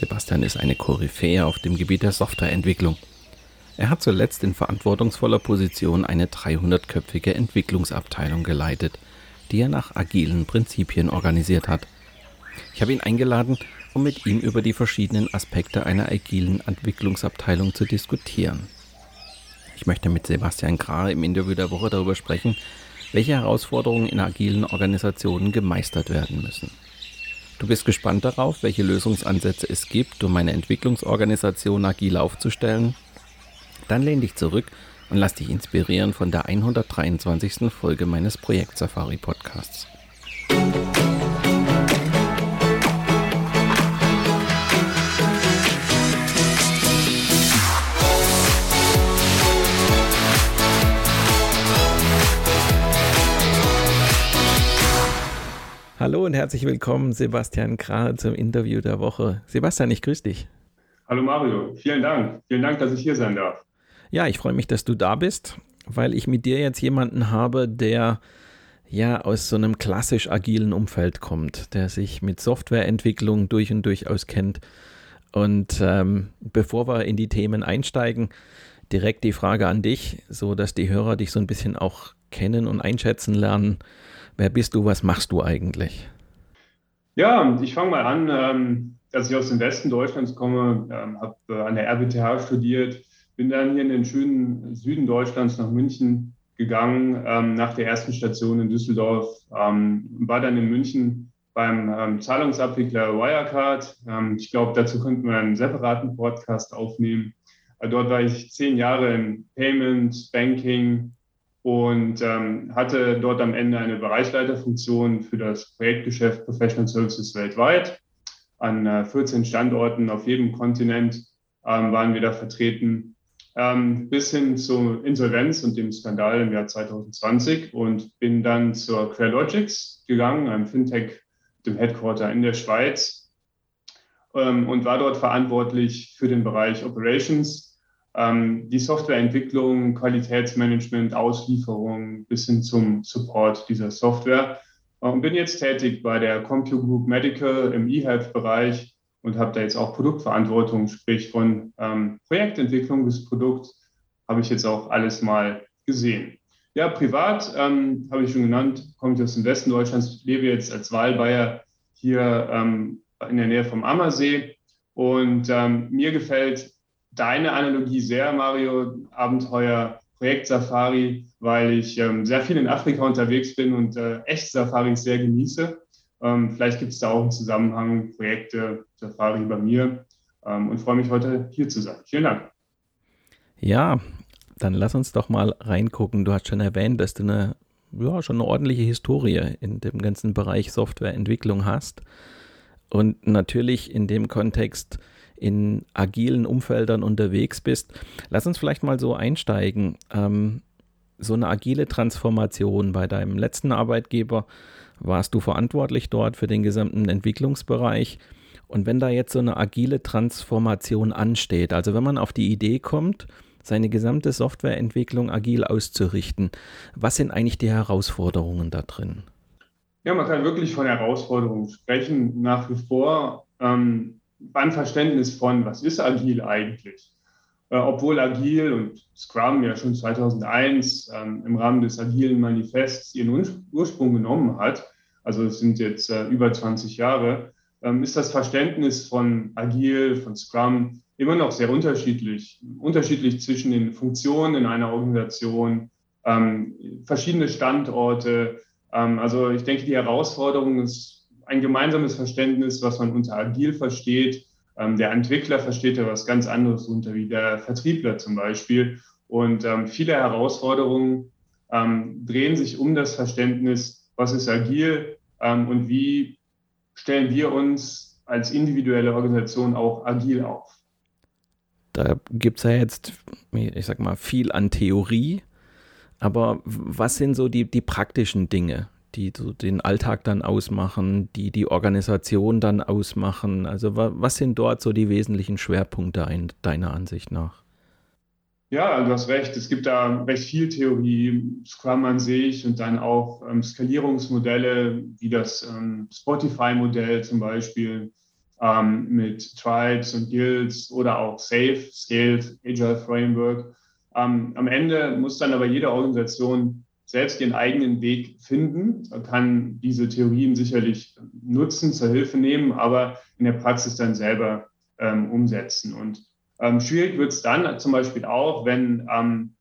Sebastian ist eine Koryphäe auf dem Gebiet der Softwareentwicklung. Er hat zuletzt in verantwortungsvoller Position eine 300-köpfige Entwicklungsabteilung geleitet, die er nach agilen Prinzipien organisiert hat. Ich habe ihn eingeladen, um mit ihm über die verschiedenen Aspekte einer agilen Entwicklungsabteilung zu diskutieren. Ich möchte mit Sebastian Krahe im Interview der Woche darüber sprechen, welche Herausforderungen in agilen Organisationen gemeistert werden müssen. Du bist gespannt darauf, welche Lösungsansätze es gibt, um eine Entwicklungsorganisation agil aufzustellen? Dann lehn dich zurück und lass dich inspirieren von der 123. Folge meines Projekt Safari Podcasts. Hallo und herzlich willkommen, Sebastian Krahe, zum Interview der Woche. Sebastian, ich grüße dich. Hallo Mario, vielen Dank. Vielen Dank, dass ich hier sein darf. Ja, ich freue mich, dass du da bist, weil ich mit dir jetzt jemanden habe, der ja aus so einem klassisch agilen Umfeld kommt, der sich mit Softwareentwicklung durch und durch auskennt. Und ähm, bevor wir in die Themen einsteigen, direkt die Frage an dich, so dass die Hörer dich so ein bisschen auch kennen und einschätzen lernen. Wer bist du? Was machst du eigentlich? Ja, ich fange mal an, ähm, dass ich aus dem Westen Deutschlands komme, ähm, habe äh, an der RWTH studiert, bin dann hier in den schönen Süden Deutschlands nach München gegangen, ähm, nach der ersten Station in Düsseldorf, war dann in München beim Zahlungsabwickler Wirecard. ich glaube, dazu könnten wir einen separaten Podcast aufnehmen. Äh, dort war ich zehn Jahre im Payment, Banking, und ähm, hatte dort am Ende eine Bereichsleiterfunktion für das Projektgeschäft Professional Services weltweit. An äh, 14 Standorten auf jedem Kontinent ähm, waren wir da vertreten, ähm, bis hin zur Insolvenz und dem Skandal im Jahr 2020 und bin dann zur Crealogics gegangen, einem Fintech, dem Headquarter in der Schweiz ähm, und war dort verantwortlich für den Bereich Operations die Softwareentwicklung, Qualitätsmanagement, Auslieferung bis hin zum Support dieser Software. Und bin jetzt tätig bei der CompuGroup Group Medical im eHealth-Bereich und habe da jetzt auch Produktverantwortung, sprich von ähm, Projektentwicklung bis Produkt habe ich jetzt auch alles mal gesehen. Ja, privat ähm, habe ich schon genannt, komme ich aus dem Westen Deutschlands, lebe jetzt als Wahlbayer hier ähm, in der Nähe vom Ammersee und ähm, mir gefällt deine Analogie sehr, Mario, Abenteuer, Projekt Safari, weil ich ähm, sehr viel in Afrika unterwegs bin und äh, echt Safaris sehr genieße. Ähm, vielleicht gibt es da auch einen Zusammenhang, Projekte Safari bei mir ähm, und freue mich heute hier zu sein. Vielen Dank. Ja, dann lass uns doch mal reingucken. Du hast schon erwähnt, dass du eine, ja, schon eine ordentliche Historie in dem ganzen Bereich Softwareentwicklung hast. Und natürlich in dem Kontext in agilen Umfeldern unterwegs bist. Lass uns vielleicht mal so einsteigen. Ähm, so eine agile Transformation bei deinem letzten Arbeitgeber, warst du verantwortlich dort für den gesamten Entwicklungsbereich? Und wenn da jetzt so eine agile Transformation ansteht, also wenn man auf die Idee kommt, seine gesamte Softwareentwicklung agil auszurichten, was sind eigentlich die Herausforderungen da drin? Ja, man kann wirklich von Herausforderungen sprechen. Nach wie vor ähm, ein Verständnis von, was ist agil eigentlich? Äh, obwohl agil und Scrum ja schon 2001 ähm, im Rahmen des agilen Manifests ihren Ursprung genommen hat, also es sind jetzt äh, über 20 Jahre, ähm, ist das Verständnis von agil, von Scrum immer noch sehr unterschiedlich. Unterschiedlich zwischen den Funktionen in einer Organisation, ähm, verschiedene Standorte. Ähm, also ich denke, die Herausforderung ist ein gemeinsames Verständnis, was man unter agil versteht. Ähm, der Entwickler versteht ja was ganz anderes unter, wie der Vertriebler zum Beispiel. Und ähm, viele Herausforderungen ähm, drehen sich um das Verständnis, was ist agil ähm, und wie stellen wir uns als individuelle Organisation auch agil auf. Da gibt es ja jetzt, ich sag mal, viel an Theorie. Aber was sind so die, die praktischen Dinge, die so den Alltag dann ausmachen, die die Organisation dann ausmachen? Also was sind dort so die wesentlichen Schwerpunkte in deiner Ansicht nach? Ja, du hast recht. Es gibt da recht viel Theorie, Scrum an sich und dann auch ähm, Skalierungsmodelle, wie das ähm, Spotify-Modell zum Beispiel ähm, mit Tribes und Guilds oder auch Safe, Scaled, Agile Framework. Ähm, am Ende muss dann aber jede Organisation selbst ihren eigenen Weg finden, kann diese Theorien sicherlich nutzen, zur Hilfe nehmen, aber in der Praxis dann selber ähm, umsetzen. Und ähm, schwierig wird es dann zum Beispiel auch, wenn ähm,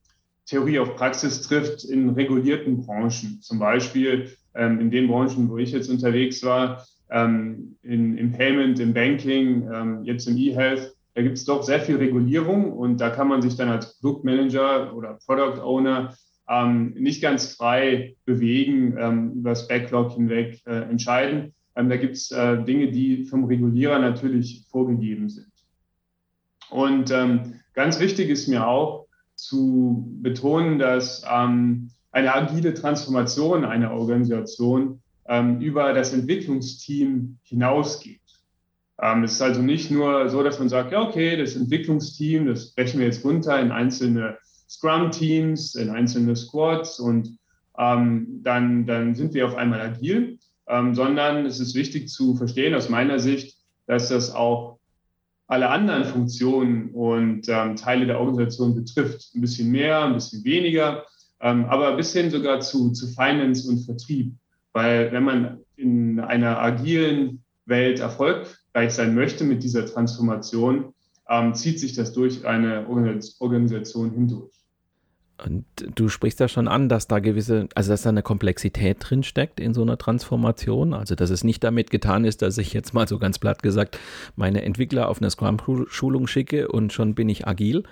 Theorie auf Praxis trifft in regulierten Branchen. Zum Beispiel ähm, in den Branchen, wo ich jetzt unterwegs war, ähm, in, im Payment, im Banking, ähm, jetzt im E-Health. Da gibt es doch sehr viel Regulierung und da kann man sich dann als Produktmanager oder Product Owner ähm, nicht ganz frei bewegen, ähm, über das Backlog hinweg äh, entscheiden. Ähm, da gibt es äh, Dinge, die vom Regulierer natürlich vorgegeben sind. Und ähm, ganz wichtig ist mir auch zu betonen, dass ähm, eine agile Transformation einer Organisation ähm, über das Entwicklungsteam hinausgeht. es ist also nicht nur so, dass man sagt, ja, okay, das Entwicklungsteam, das brechen wir jetzt runter in einzelne Scrum-Teams, in einzelne Squads und ähm, dann, dann sind wir auf einmal agil, ähm, sondern es ist wichtig zu verstehen aus meiner Sicht, dass das auch alle anderen Funktionen und ähm, Teile der Organisation betrifft. Ein bisschen mehr, ein bisschen weniger, ähm, aber bis hin sogar zu, zu Finance und Vertrieb. Weil wenn man in einer agilen Welt erfolgreich sein möchte mit dieser Transformation, ähm, zieht sich das durch eine Organisation hindurch. Und du sprichst ja schon an, dass da gewisse, also dass da eine Komplexität drin steckt in so einer Transformation. Also dass es nicht damit getan ist, dass ich jetzt mal so ganz platt gesagt meine Entwickler auf eine Scrum-Schulung schicke und schon bin ich agil.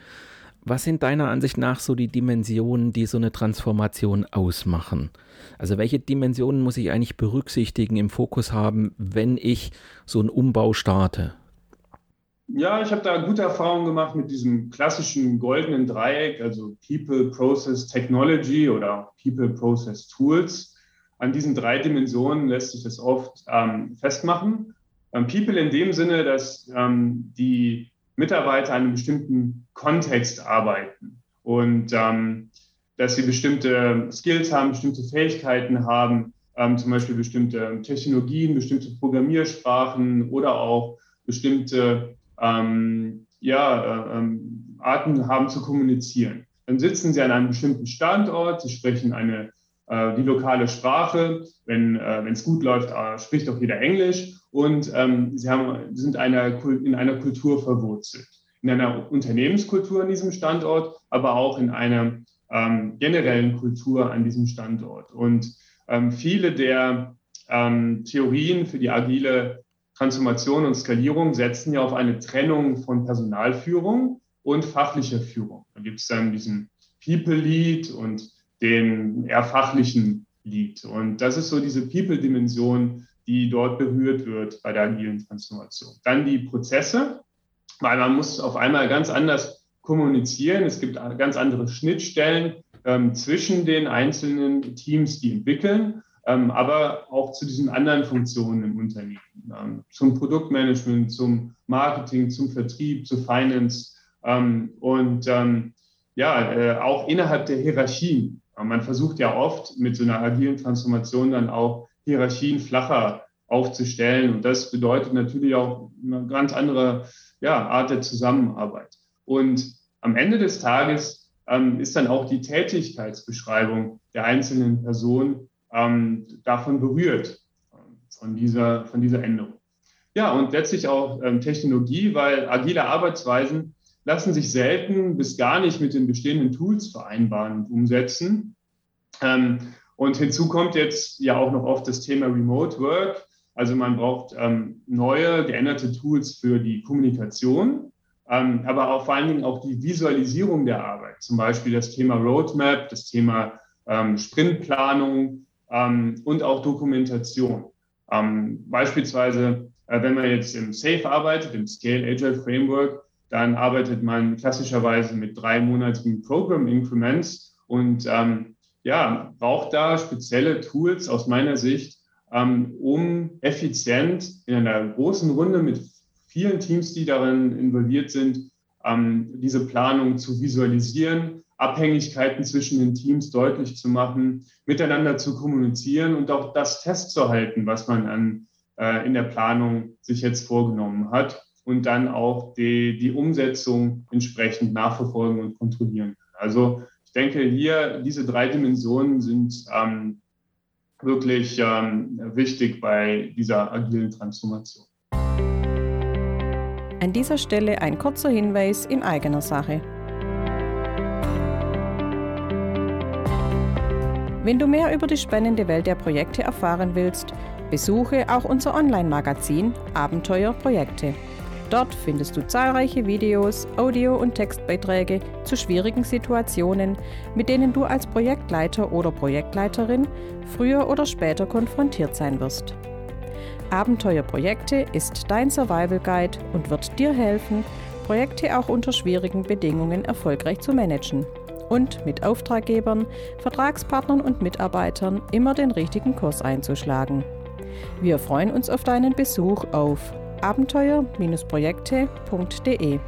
Was sind deiner Ansicht nach so die Dimensionen, die so eine Transformation ausmachen? Also welche Dimensionen muss ich eigentlich berücksichtigen, im Fokus haben, wenn ich so einen Umbau starte? Ja, ich habe da gute Erfahrungen gemacht mit diesem klassischen goldenen Dreieck, also People, Process, Technology oder People, Process, Tools. An diesen drei Dimensionen lässt sich das oft ähm, festmachen. Ähm, People in dem Sinne, dass ähm, die Mitarbeiter in einem bestimmten Kontext arbeiten und ähm, dass sie bestimmte Skills haben, bestimmte Fähigkeiten haben, ähm, zum Beispiel bestimmte Technologien, bestimmte Programmiersprachen oder auch bestimmte ähm, ja, äh, ähm, Arten haben zu kommunizieren. Dann sitzen sie an einem bestimmten Standort, sie sprechen eine, äh, die lokale Sprache. Wenn äh, es gut läuft, äh, spricht auch jeder Englisch und ähm, sie haben, sind einer, in einer Kultur verwurzelt. In einer Unternehmenskultur an diesem Standort, aber auch in einer ähm, generellen Kultur an diesem Standort. Und ähm, viele der ähm, Theorien für die agile Transformation und Skalierung setzen ja auf eine Trennung von Personalführung und fachlicher Führung. Da gibt es dann diesen People Lead und den eher fachlichen Lead. Und das ist so diese People-Dimension, die dort berührt wird bei der agilen Transformation. Dann die Prozesse, weil man muss auf einmal ganz anders kommunizieren. Es gibt ganz andere Schnittstellen ähm, zwischen den einzelnen Teams, die entwickeln aber auch zu diesen anderen Funktionen im Unternehmen, ähm, zum Produktmanagement, zum Marketing, zum Vertrieb, zu Finance ähm, und ähm, ja, äh, auch innerhalb der Hierarchien. Man versucht ja oft mit so einer agilen Transformation dann auch Hierarchien flacher aufzustellen und das bedeutet natürlich auch eine ganz andere ja, Art der Zusammenarbeit. Und am Ende des Tages ähm, ist dann auch die Tätigkeitsbeschreibung der einzelnen Person ähm, davon berührt, von dieser, von dieser Änderung. Ja, und letztlich auch ähm, Technologie, weil agile Arbeitsweisen lassen sich selten bis gar nicht mit den bestehenden Tools vereinbaren und umsetzen. Ähm, und hinzu kommt jetzt ja auch noch oft das Thema Remote Work. Also man braucht ähm, neue, geänderte Tools für die Kommunikation, ähm, aber auch vor allen Dingen auch die Visualisierung der Arbeit. Zum Beispiel das Thema Roadmap, das Thema ähm, Sprintplanung, ähm, und auch Dokumentation. Ähm, beispielsweise, äh, wenn man jetzt im SAFE arbeitet, im Scale Agile Framework, dann arbeitet man klassischerweise mit dreimonatigen Program Increments und ähm, ja, braucht da spezielle Tools aus meiner Sicht, ähm, um effizient in einer großen Runde mit vielen Teams, die darin involviert sind, ähm, diese Planung zu visualisieren, Abhängigkeiten zwischen den Teams deutlich zu machen, miteinander zu kommunizieren und auch das festzuhalten, was man an, äh, in der Planung sich jetzt vorgenommen hat und dann auch die, die Umsetzung entsprechend nachverfolgen und kontrollieren. Also ich denke, hier diese drei Dimensionen sind ähm, wirklich ähm, wichtig bei dieser agilen Transformation. An dieser Stelle ein kurzer Hinweis in eigener Sache. Wenn du mehr über die spannende Welt der Projekte erfahren willst, besuche auch unser Online-Magazin Abenteuer Projekte. Dort findest du zahlreiche Videos, Audio- und Textbeiträge zu schwierigen Situationen, mit denen du als Projektleiter oder Projektleiterin früher oder später konfrontiert sein wirst. Abenteuerprojekte ist dein Survival Guide und wird dir helfen, Projekte auch unter schwierigen Bedingungen erfolgreich zu managen und mit Auftraggebern, Vertragspartnern und Mitarbeitern immer den richtigen Kurs einzuschlagen. Wir freuen uns auf deinen Besuch auf abenteuer-projekte.de.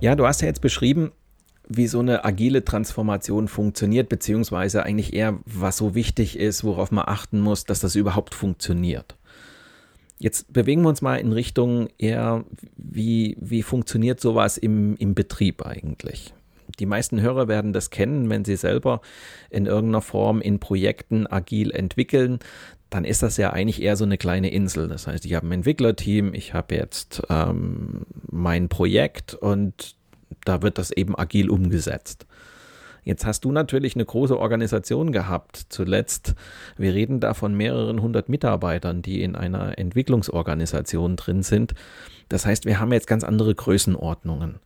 Ja, du hast ja jetzt beschrieben, wie so eine agile Transformation funktioniert, beziehungsweise eigentlich eher, was so wichtig ist, worauf man achten muss, dass das überhaupt funktioniert. Jetzt bewegen wir uns mal in Richtung eher, wie, wie funktioniert sowas im, im Betrieb eigentlich? Die meisten Hörer werden das kennen, wenn sie selber in irgendeiner Form in Projekten agil entwickeln, dann ist das ja eigentlich eher so eine kleine Insel. Das heißt, ich habe ein Entwicklerteam, ich habe jetzt ähm, mein Projekt und da wird das eben agil umgesetzt. Jetzt hast du natürlich eine große Organisation gehabt. Zuletzt, wir reden da von mehreren hundert Mitarbeitern, die in einer Entwicklungsorganisation drin sind. Das heißt, wir haben jetzt ganz andere Größenordnungen.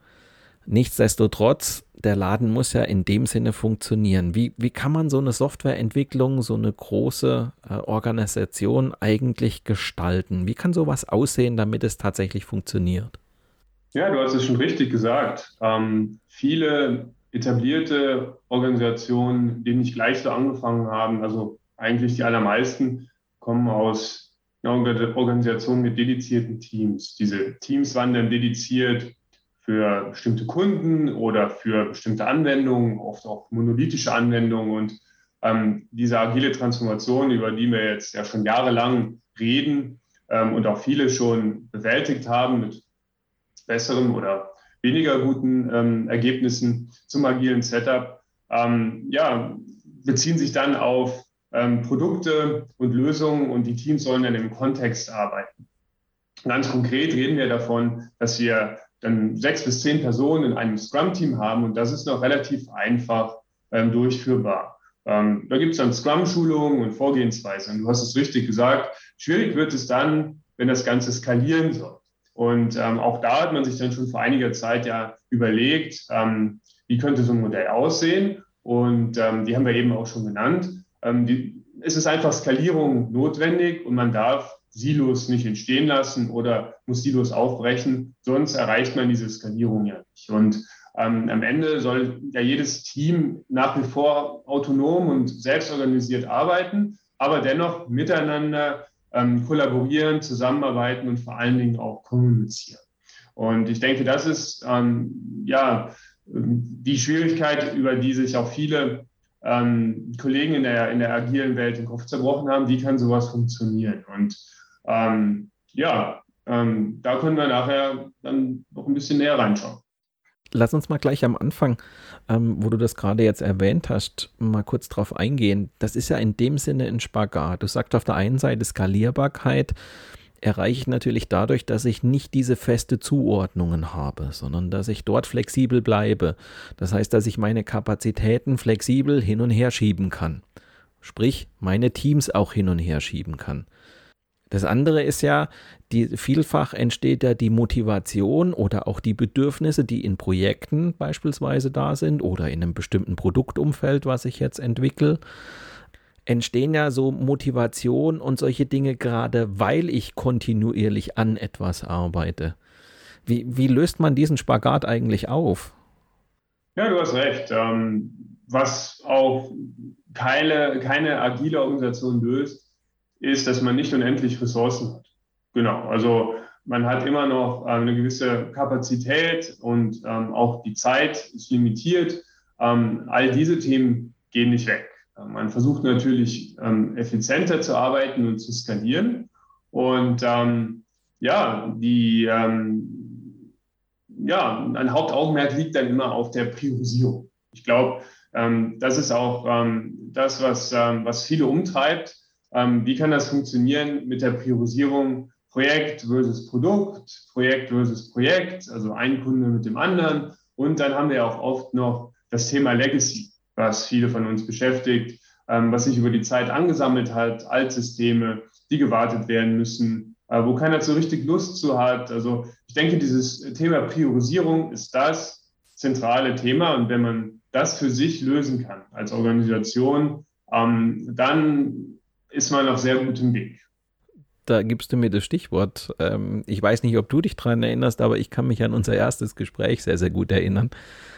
Nichtsdestotrotz, der Laden muss ja in dem Sinne funktionieren. Wie, wie kann man so eine Softwareentwicklung, so eine große äh, Organisation eigentlich gestalten? Wie kann sowas aussehen, damit es tatsächlich funktioniert? Ja, du hast es schon richtig gesagt. Ähm, viele etablierte Organisationen, die nicht gleich so angefangen haben, also eigentlich die allermeisten, kommen aus einer Organisation mit dedizierten Teams. Diese Teams waren dann dediziert für bestimmte Kunden oder für bestimmte Anwendungen, oft auch monolithische Anwendungen. Und ähm, diese agile Transformation, über die wir jetzt ja schon jahrelang reden ähm, und auch viele schon bewältigt haben mit besserem oder weniger guten ähm, Ergebnissen zum agilen Setup, ähm, ja, beziehen sich dann auf ähm, Produkte und Lösungen und die Teams sollen dann im Kontext arbeiten. Ganz konkret reden wir davon, dass wir dann sechs bis zehn Personen in einem Scrum-Team haben und das ist noch relativ einfach ähm, durchführbar. Ähm, da gibt es dann Scrum-Schulungen und Vorgehensweisen. Du hast es richtig gesagt. Schwierig wird es dann, wenn das Ganze skalieren soll. Und ähm, auch da hat man sich dann schon vor einiger Zeit ja überlegt, ähm, wie könnte so ein Modell aussehen. Und ähm, die haben wir eben auch schon genannt. Ähm, die, es ist einfach Skalierung notwendig und man darf Silos nicht entstehen lassen oder muss Silos aufbrechen, sonst erreicht man diese Skalierung ja nicht. Und ähm, am Ende soll ja jedes Team nach wie vor autonom und selbstorganisiert arbeiten, aber dennoch miteinander ähm, kollaborieren, zusammenarbeiten und vor allen Dingen auch kommunizieren. Und ich denke, das ist ähm, ja die Schwierigkeit, über die sich auch viele ähm, Kollegen in der, in der agilen Welt den Kopf zerbrochen haben. Wie kann sowas funktionieren? Und ähm, ja, ähm, da können wir nachher dann noch ein bisschen näher reinschauen. Lass uns mal gleich am Anfang, ähm, wo du das gerade jetzt erwähnt hast, mal kurz drauf eingehen. Das ist ja in dem Sinne ein Spagat. Du sagst auf der einen Seite Skalierbarkeit erreiche ich natürlich dadurch, dass ich nicht diese feste Zuordnungen habe, sondern dass ich dort flexibel bleibe. Das heißt, dass ich meine Kapazitäten flexibel hin und her schieben kann. Sprich, meine Teams auch hin und her schieben kann. Das andere ist ja, die, vielfach entsteht ja die Motivation oder auch die Bedürfnisse, die in Projekten beispielsweise da sind oder in einem bestimmten Produktumfeld, was ich jetzt entwickle entstehen ja so Motivation und solche Dinge gerade, weil ich kontinuierlich an etwas arbeite. Wie, wie löst man diesen Spagat eigentlich auf? Ja, du hast recht. Ähm, was auch keine, keine agile Organisation löst, ist, dass man nicht unendlich Ressourcen hat. Genau, also man hat immer noch äh, eine gewisse Kapazität und ähm, auch die Zeit ist limitiert. Ähm, all diese Themen gehen nicht weg. Äh, man versucht natürlich ähm, effizienter zu arbeiten und zu skalieren. Und ähm, ja, die, ähm, ja, ein Hauptaugenmerk liegt dann immer auf der Priorisierung. Ich glaube, ähm, das ist auch ähm, das, was, ähm, was viele umtreibt. Wie kann das funktionieren mit der Priorisierung Projekt versus Produkt, Projekt versus Projekt, also ein Kunde mit dem anderen. Und dann haben wir auch oft noch das Thema Legacy, was viele von uns beschäftigt, ähm, was sich über die Zeit angesammelt hat, Altsysteme, die gewartet werden müssen, äh, wo keiner so richtig Lust zu hat. Also ich denke, dieses Thema Priorisierung ist das zentrale Thema. Und wenn man das für sich lösen kann als Organisation, ähm, dann ist man auf sehr gutem Weg da gibst du mir das Stichwort. Ähm, ich weiß nicht, ob du dich daran erinnerst, aber ich kann mich an unser erstes Gespräch sehr, sehr gut erinnern,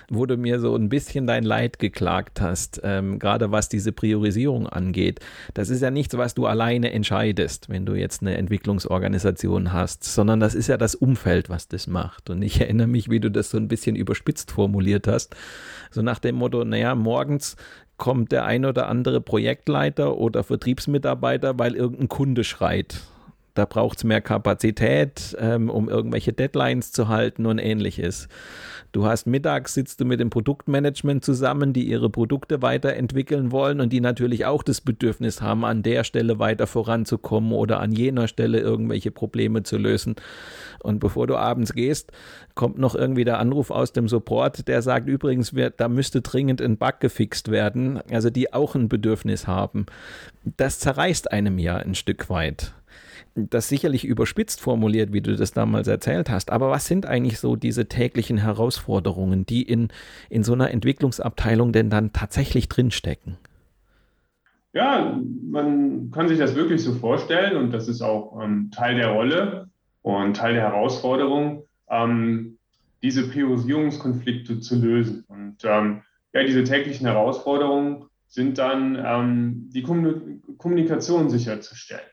wo du mir so ein bisschen dein Leid geklagt hast, ähm, gerade was diese Priorisierung angeht. Das ist ja nichts, was du alleine entscheidest, wenn du jetzt eine Entwicklungsorganisation hast, sondern das ist ja das Umfeld, was das macht. Und ich erinnere mich, wie du das so ein bisschen überspitzt formuliert hast. So nach dem Motto, naja, morgens kommt der ein oder andere Projektleiter oder Vertriebsmitarbeiter, weil irgendein Kunde schreit da braucht es mehr Kapazität, ähm, um irgendwelche Deadlines zu halten und ähnliches. Du hast mittags sitzt du mit dem Produktmanagement zusammen, die ihre Produkte weiterentwickeln wollen und die natürlich auch das Bedürfnis haben, an der Stelle weiter voranzukommen oder an jener Stelle irgendwelche Probleme zu lösen. Und bevor du abends gehst, kommt noch irgendwie der Anruf aus dem Support, der sagt übrigens, da müsste dringend ein Bug gefixt werden, also die auch ein Bedürfnis haben. Das zerreißt einem ja ein Stück weit das sicherlich überspitzt formuliert, wie du das damals erzählt hast, aber was sind eigentlich so diese täglichen Herausforderungen, die in, in so einer Entwicklungsabteilung denn dann tatsächlich drinstecken? Ja, man kann sich das wirklich so vorstellen und das ist auch ähm, Teil der Rolle und Teil der Herausforderung, ähm, diese Priorisierungskonflikte zu lösen. Und ähm, ja, diese täglichen Herausforderungen sind dann ähm, die Kommunikation sicherzustellen.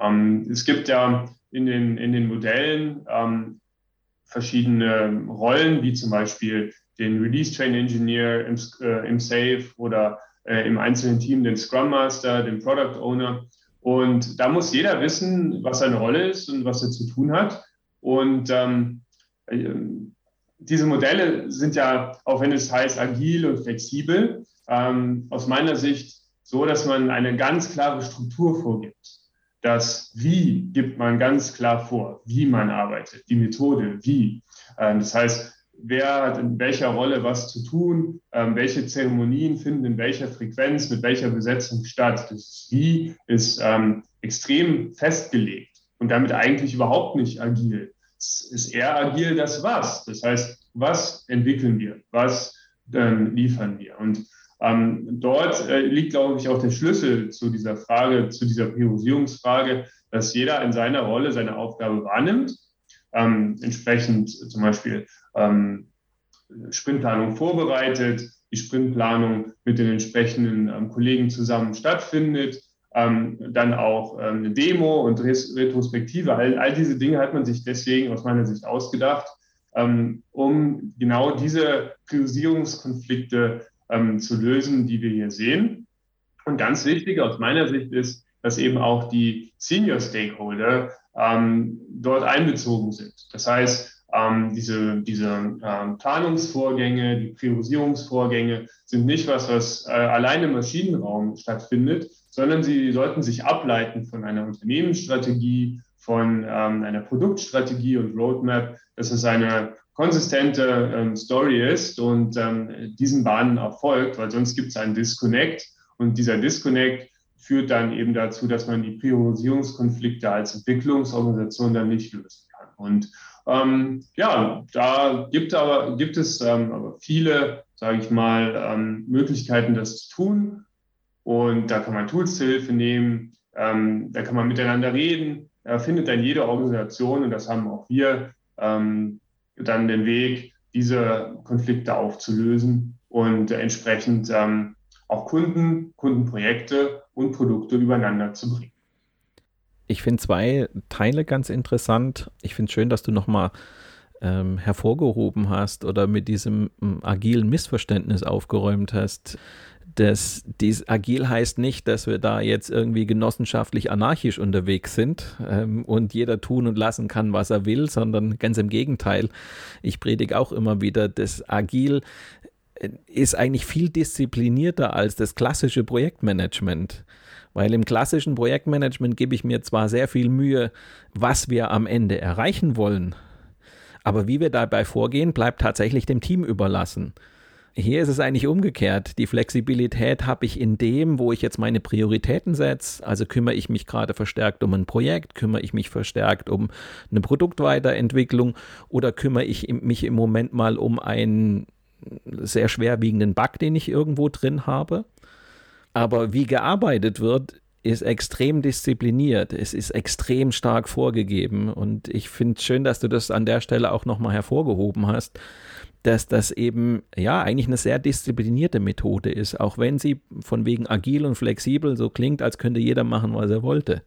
Ähm, es gibt ja in den, in den Modellen ähm, verschiedene Rollen, wie zum Beispiel den Release Train Engineer im, äh, im Safe oder äh, im einzelnen Team den Scrum Master, den Product Owner. Und da muss jeder wissen, was seine Rolle ist und was er zu tun hat. Und ähm, äh, diese Modelle sind ja, auch wenn es heißt agil und flexibel, ähm, aus meiner Sicht so, dass man eine ganz klare Struktur vorgibt das Wie gibt man ganz klar vor, wie man arbeitet, die Methode, wie. Ähm, das heißt, wer hat in welcher Rolle was zu tun, ähm, welche Zeremonien finden in welcher Frequenz, mit welcher Besetzung statt. Das Wie ist ähm, extrem festgelegt und damit eigentlich überhaupt nicht agil. Es ist eher agil das Was. Das heißt, was entwickeln wir, was liefern wir. Und ähm, dort äh, liegt, glaube ich, auch der Schlüssel zu dieser Frage, zu dieser Priorisierungsfrage, dass jeder in seiner Rolle seine Aufgabe wahrnimmt, ähm, entsprechend zum Beispiel ähm, Sprintplanung vorbereitet, die Sprintplanung mit den entsprechenden ähm, Kollegen zusammen stattfindet, ähm, dann auch ähm, eine Demo und Retrospektive. All, all, diese Dinge hat man sich deswegen aus meiner Sicht ausgedacht, um genau diese Priorisierungskonflikte ähm, zu lösen, die wir hier sehen. Und ganz wichtig aus meiner Sicht ist, dass eben auch die Senior Stakeholder ähm, dort einbezogen sind. Das heißt, ähm, diese, diese ähm, Planungsvorgänge, die Priorisierungsvorgänge sind nicht was, was äh, allein im Maschinenraum stattfindet, sondern sie sollten sich ableiten von einer Unternehmensstrategie, von ähm, einer Produktstrategie und Roadmap. Das ist eine konsistente ähm, Story ist und ähm, diesen Bahnen auch folgt, weil sonst gibt es einen Disconnect und dieser Disconnect führt dann eben dazu, dass man die Priorisierungskonflikte als Entwicklungsorganisation dann nicht lösen kann. Und ähm, ja, da gibt, aber, gibt es ähm, aber viele, sage ich mal, ähm, Möglichkeiten, das zu tun. Und da kann man Tools zur Hilfe nehmen, ähm, da kann man miteinander reden. Da findet dann jede Organisation, und das haben auch wir, ähm, dann den Weg, diese Konflikte aufzulösen und entsprechend ähm, auch Kunden, Kundenprojekte und Produkte übereinander zu bringen. Ich finde zwei Teile ganz interessant. Ich finde es schön, dass du nochmal ähm, hervorgehoben hast oder mit diesem ähm, agilen Missverständnis aufgeräumt hast. Das, dies agil heißt nicht, dass wir da jetzt irgendwie genossenschaftlich anarchisch unterwegs sind ähm, und jeder tun und lassen kann, was er will, sondern ganz im Gegenteil. Ich predige auch immer wieder, das agil ist eigentlich viel disziplinierter als das klassische Projektmanagement. Weil im klassischen Projektmanagement gebe ich mir zwar sehr viel Mühe, was wir am Ende erreichen wollen, aber wie wir dabei vorgehen, bleibt tatsächlich dem Team überlassen. Hier ist es eigentlich umgekehrt. Die Flexibilität habe ich in dem, wo ich jetzt meine Prioritäten setze. Also kümmere ich mich gerade verstärkt um ein Projekt, kümmere ich mich verstärkt um eine Produktweiterentwicklung oder kümmere ich mich im Moment mal um ein sehr schwerwiegenden Bug, den ich irgendwo drin habe. Aber wie gearbeitet wird, ist extrem diszipliniert. Es ist extrem stark vorgegeben. Und ich finde es schön, dass du das an der Stelle auch nochmal hervorgehoben hast, dass das eben ja eigentlich eine sehr disziplinierte Methode ist, auch wenn sie von wegen agil und flexibel so klingt, als könnte jeder machen, was er wollte.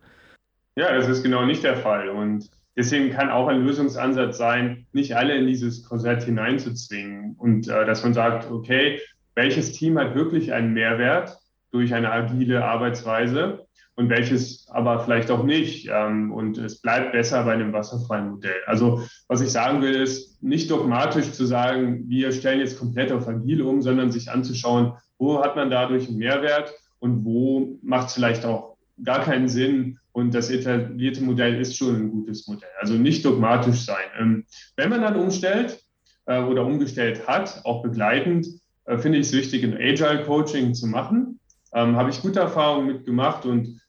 Ja, das ist genau nicht der Fall. Und Deswegen kann auch ein Lösungsansatz sein, nicht alle in dieses Korsett hineinzuzwingen und äh, dass man sagt, okay, welches Team hat wirklich einen Mehrwert durch eine agile Arbeitsweise und welches aber vielleicht auch nicht. Ähm, und es bleibt besser bei einem wasserfreien Modell. Also was ich sagen will, ist nicht dogmatisch zu sagen, wir stellen jetzt komplett auf agil um, sondern sich anzuschauen, wo hat man dadurch einen Mehrwert und wo macht es vielleicht auch gar keinen Sinn, und das etablierte Modell ist schon ein gutes Modell. Also nicht dogmatisch sein. Ähm, wenn man dann umstellt äh, oder umgestellt hat, auch begleitend, äh, finde ich es wichtig, ein Agile Coaching zu machen. Ähm, Habe ich gute Erfahrungen mitgemacht und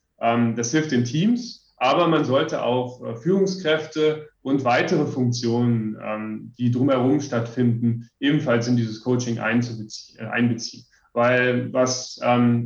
das hilft den Teams. Aber man sollte auch äh, Führungskräfte und weitere Funktionen, die drumherum stattfinden, ebenfalls in dieses Coaching einbeziehen. Weil was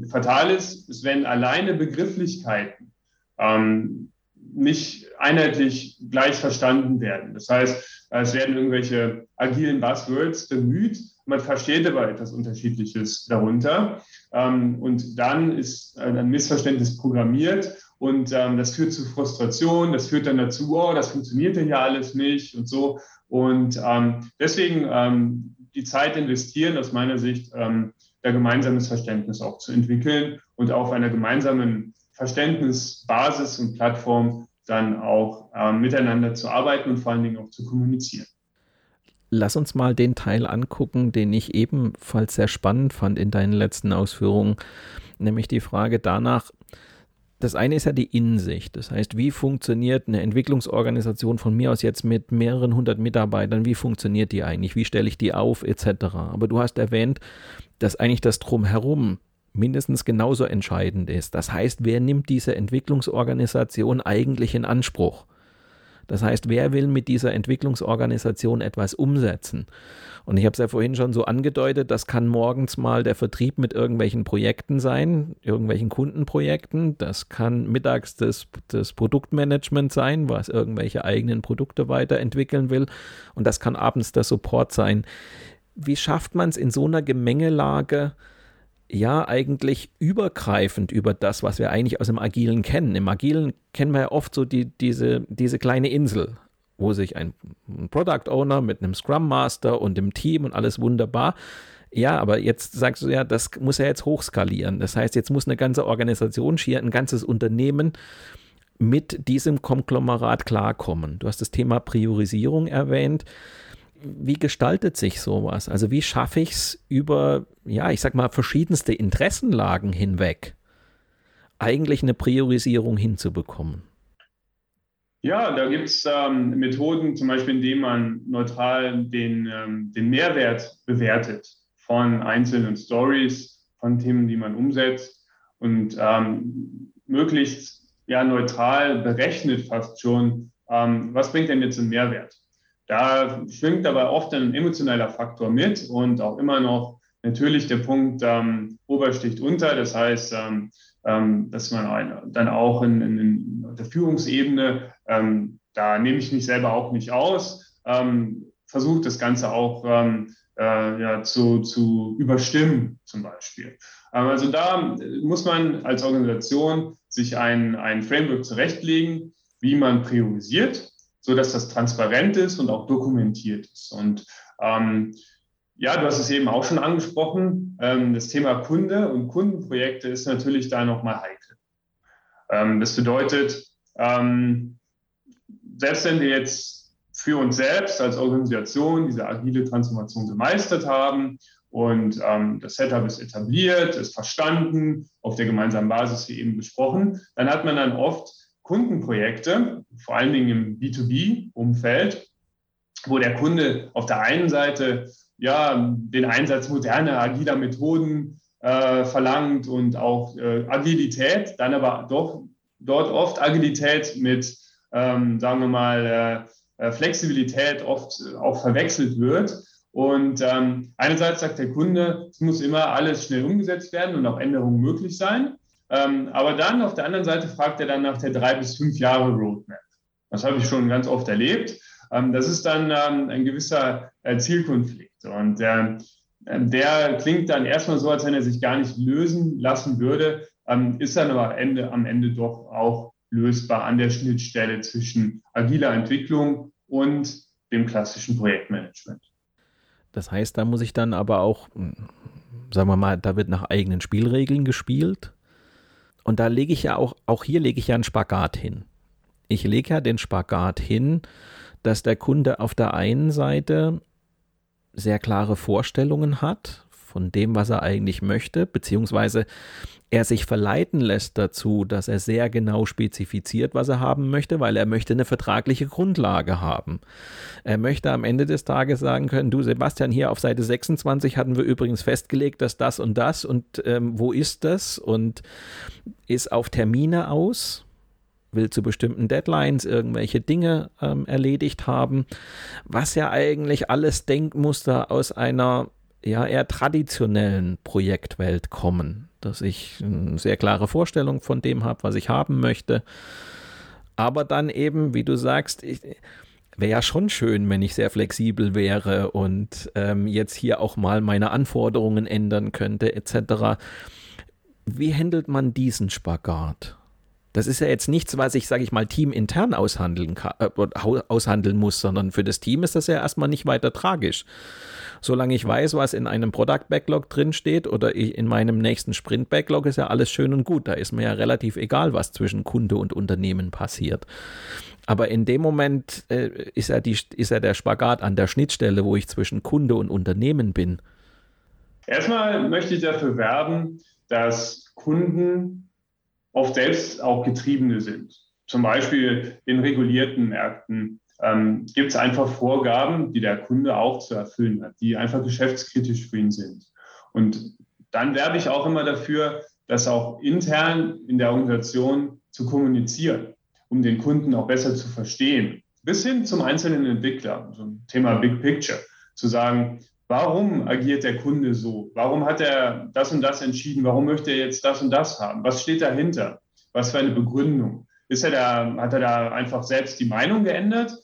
fatal ist, ist, wenn alleine Begrifflichkeiten ähm, nicht einheitlich gleich verstanden werden. Das heißt, es werden irgendwelche agilen Buzzwords bemüht, man versteht aber etwas Unterschiedliches darunter. Ähm, und dann ist ein Missverständnis programmiert und ähm, das führt zu Frustration, das führt dann dazu, oh, das funktioniert ja hier alles nicht und so. Und ähm, deswegen die Zeit investieren, aus meiner Sicht, da gemeinsames Verständnis auch zu entwickeln und auf einer gemeinsamen Verständnis, Basis und Plattform dann auch miteinander zu arbeiten und vor allen Dingen auch zu kommunizieren. Lass uns mal den Teil angucken, den ich ebenfalls sehr spannend fand in deinen letzten Ausführungen, nämlich die Frage danach, das eine ist ja die Innensicht. Das heißt, wie funktioniert eine Entwicklungsorganisation von mir aus jetzt mit mehreren hundert Mitarbeitern? Wie funktioniert die eigentlich? Wie stelle ich die auf, etc. Aber du hast erwähnt, dass eigentlich das Drumherum mindestens genauso entscheidend ist. Das heißt, wer nimmt diese Entwicklungsorganisation eigentlich in Anspruch? Das heißt, wer will mit dieser Entwicklungsorganisation etwas umsetzen? Und ich habe es ja vorhin schon so angedeutet, das kann morgens mal der Vertrieb mit irgendwelchen Projekten sein, irgendwelchen Kundenprojekten. Das kann mittags das, das Produktmanagement sein, was irgendwelche eigenen Produkte weiterentwickeln will. Und das kann abends der Support sein. Wie schafft man es in so einer Gemengelage, ja eigentlich übergreifend über das, was wir eigentlich aus dem Agilen kennen. Im Agilen kennen wir ja oft so die, diese, diese kleine Insel, wo sich ein, Product Owner mit einem Scrum Master und dem Team und alles wunderbar. Ja, aber jetzt sagst du ja, das muss ja jetzt hochskalieren. Das heißt, jetzt muss eine ganze Organisation, schier ein ganzes Unternehmen mit diesem Konglomerat klarkommen. Du hast das Thema Priorisierung erwähnt wie gestaltet sich sowas? Also wie schaffe ich es über, ja, ich sag mal, verschiedenste Interessenlagen hinweg, eigentlich eine Priorisierung hinzubekommen? Ja, da gibt es ähm, Methoden, zum Beispiel indem man neutral den, ähm, den Mehrwert bewertet von einzelnen Stories, von Themen, die man umsetzt und ähm, möglichst ja, neutral berechnet fast schon, ähm, was bringt denn jetzt einen Mehrwert. Da schwingt aber oft ein emotionaler Faktor mit und auch immer noch natürlich der Punkt ähm, Obersticht unter. Das heißt, ähm, ähm, dass man eine, dann auch in, in, in der Führungsebene, ähm, da nehme ich mich selber auch nicht aus, ähm, versucht das Ganze auch ähm, äh, ja, zu, zu überstimmen zum Beispiel. Ähm, also da muss man als Organisation sich ein, ein Framework zurechtlegen, wie man priorisiert, sodass das transparent ist und auch dokumentiert ist. Und ähm, ja, du hast es eben auch schon angesprochen. Ähm, das Thema Kunde und Kundenprojekte ist natürlich da nochmal heikel. Ähm, das bedeutet, ähm, selbst wenn wir jetzt für uns selbst als Organisation diese agile Transformation gemeistert haben und ähm, das Setup ist etabliert, ist verstanden, auf der gemeinsamen Basis wie eben besprochen, dann hat man dann oft Kundenprojekte, vor allen Dingen im B2B-Umfeld, wo der Kunde auf der einen Seite ja, den Einsatz moderner, agiler Methoden äh, verlangt und auch äh, Agilität, dann aber doch dort oft Agilität mit, ähm, sagen wir mal, äh, äh Flexibilität oft auch verwechselt wird. Und ähm, einerseits sagt der Kunde, es muss immer alles schnell umgesetzt werden und auch Änderungen möglich sein. Ähm, aber dann auf der anderen Seite fragt er dann nach der drei bis fünf Jahre Roadmap. Das habe ich schon ganz oft erlebt. Ähm, das ist dann ähm, ein gewisser äh, Zielkonflikt. Und äh, der klingt dann erstmal so, als wenn er sich gar nicht lösen lassen würde, ähm, ist dann aber Ende, am Ende doch auch lösbar an der Schnittstelle zwischen agiler Entwicklung und dem klassischen Projektmanagement. Das heißt, da muss ich dann aber auch, hm, sagen wir mal, da wird nach eigenen Spielregeln gespielt. Und da lege ich ja auch, auch hier lege ich ja einen Spagat hin. Ich lege ja den Spagat hin, dass der Kunde auf der einen Seite sehr klare Vorstellungen hat von dem, was er eigentlich möchte, beziehungsweise er sich verleiten lässt dazu, dass er sehr genau spezifiziert, was er haben möchte, weil er möchte eine vertragliche Grundlage haben. Er möchte am Ende des Tages sagen können, du Sebastian, hier auf Seite 26 hatten wir übrigens festgelegt, dass das und das und ähm, wo ist das und ist auf Termine aus will zu bestimmten Deadlines irgendwelche Dinge ähm, erledigt haben, was ja eigentlich alles Denkmuster aus einer ja eher traditionellen Projektwelt kommen, dass ich eine sehr klare Vorstellung von dem habe, was ich haben möchte, aber dann eben, wie du sagst, wäre ja schon schön, wenn ich sehr flexibel wäre und ähm, jetzt hier auch mal meine Anforderungen ändern könnte, etc. Wie handelt man diesen Spagat? Das ist ja jetzt nichts, was ich, sage ich mal, teamintern aushandeln, kann, äh, aushandeln muss, sondern für das Team ist das ja erstmal nicht weiter tragisch. Solange ich weiß, was in einem Product Backlog drinsteht oder in meinem nächsten Sprint Backlog, ist ja alles schön und gut. Da ist mir ja relativ egal, was zwischen Kunde und Unternehmen passiert. Aber in dem Moment äh, ist, ja die, ist ja der Spagat an der Schnittstelle, wo ich zwischen Kunde und Unternehmen bin. Erstmal möchte ich dafür werben, dass Kunden oft selbst auch Getriebene sind. Zum Beispiel in regulierten Märkten ähm, gibt es einfach Vorgaben, die der Kunde auch zu erfüllen hat, die einfach geschäftskritisch für ihn sind. Und dann werbe ich auch immer dafür, das auch intern in der Organisation zu kommunizieren, um den Kunden auch besser zu verstehen. Bis hin zum einzelnen Entwickler, so ein Thema Big Picture, zu sagen, Warum agiert der Kunde so? Warum hat er das und das entschieden? Warum möchte er jetzt das und das haben? Was steht dahinter? Was für eine Begründung? Ist er da, hat er da einfach selbst die Meinung geändert,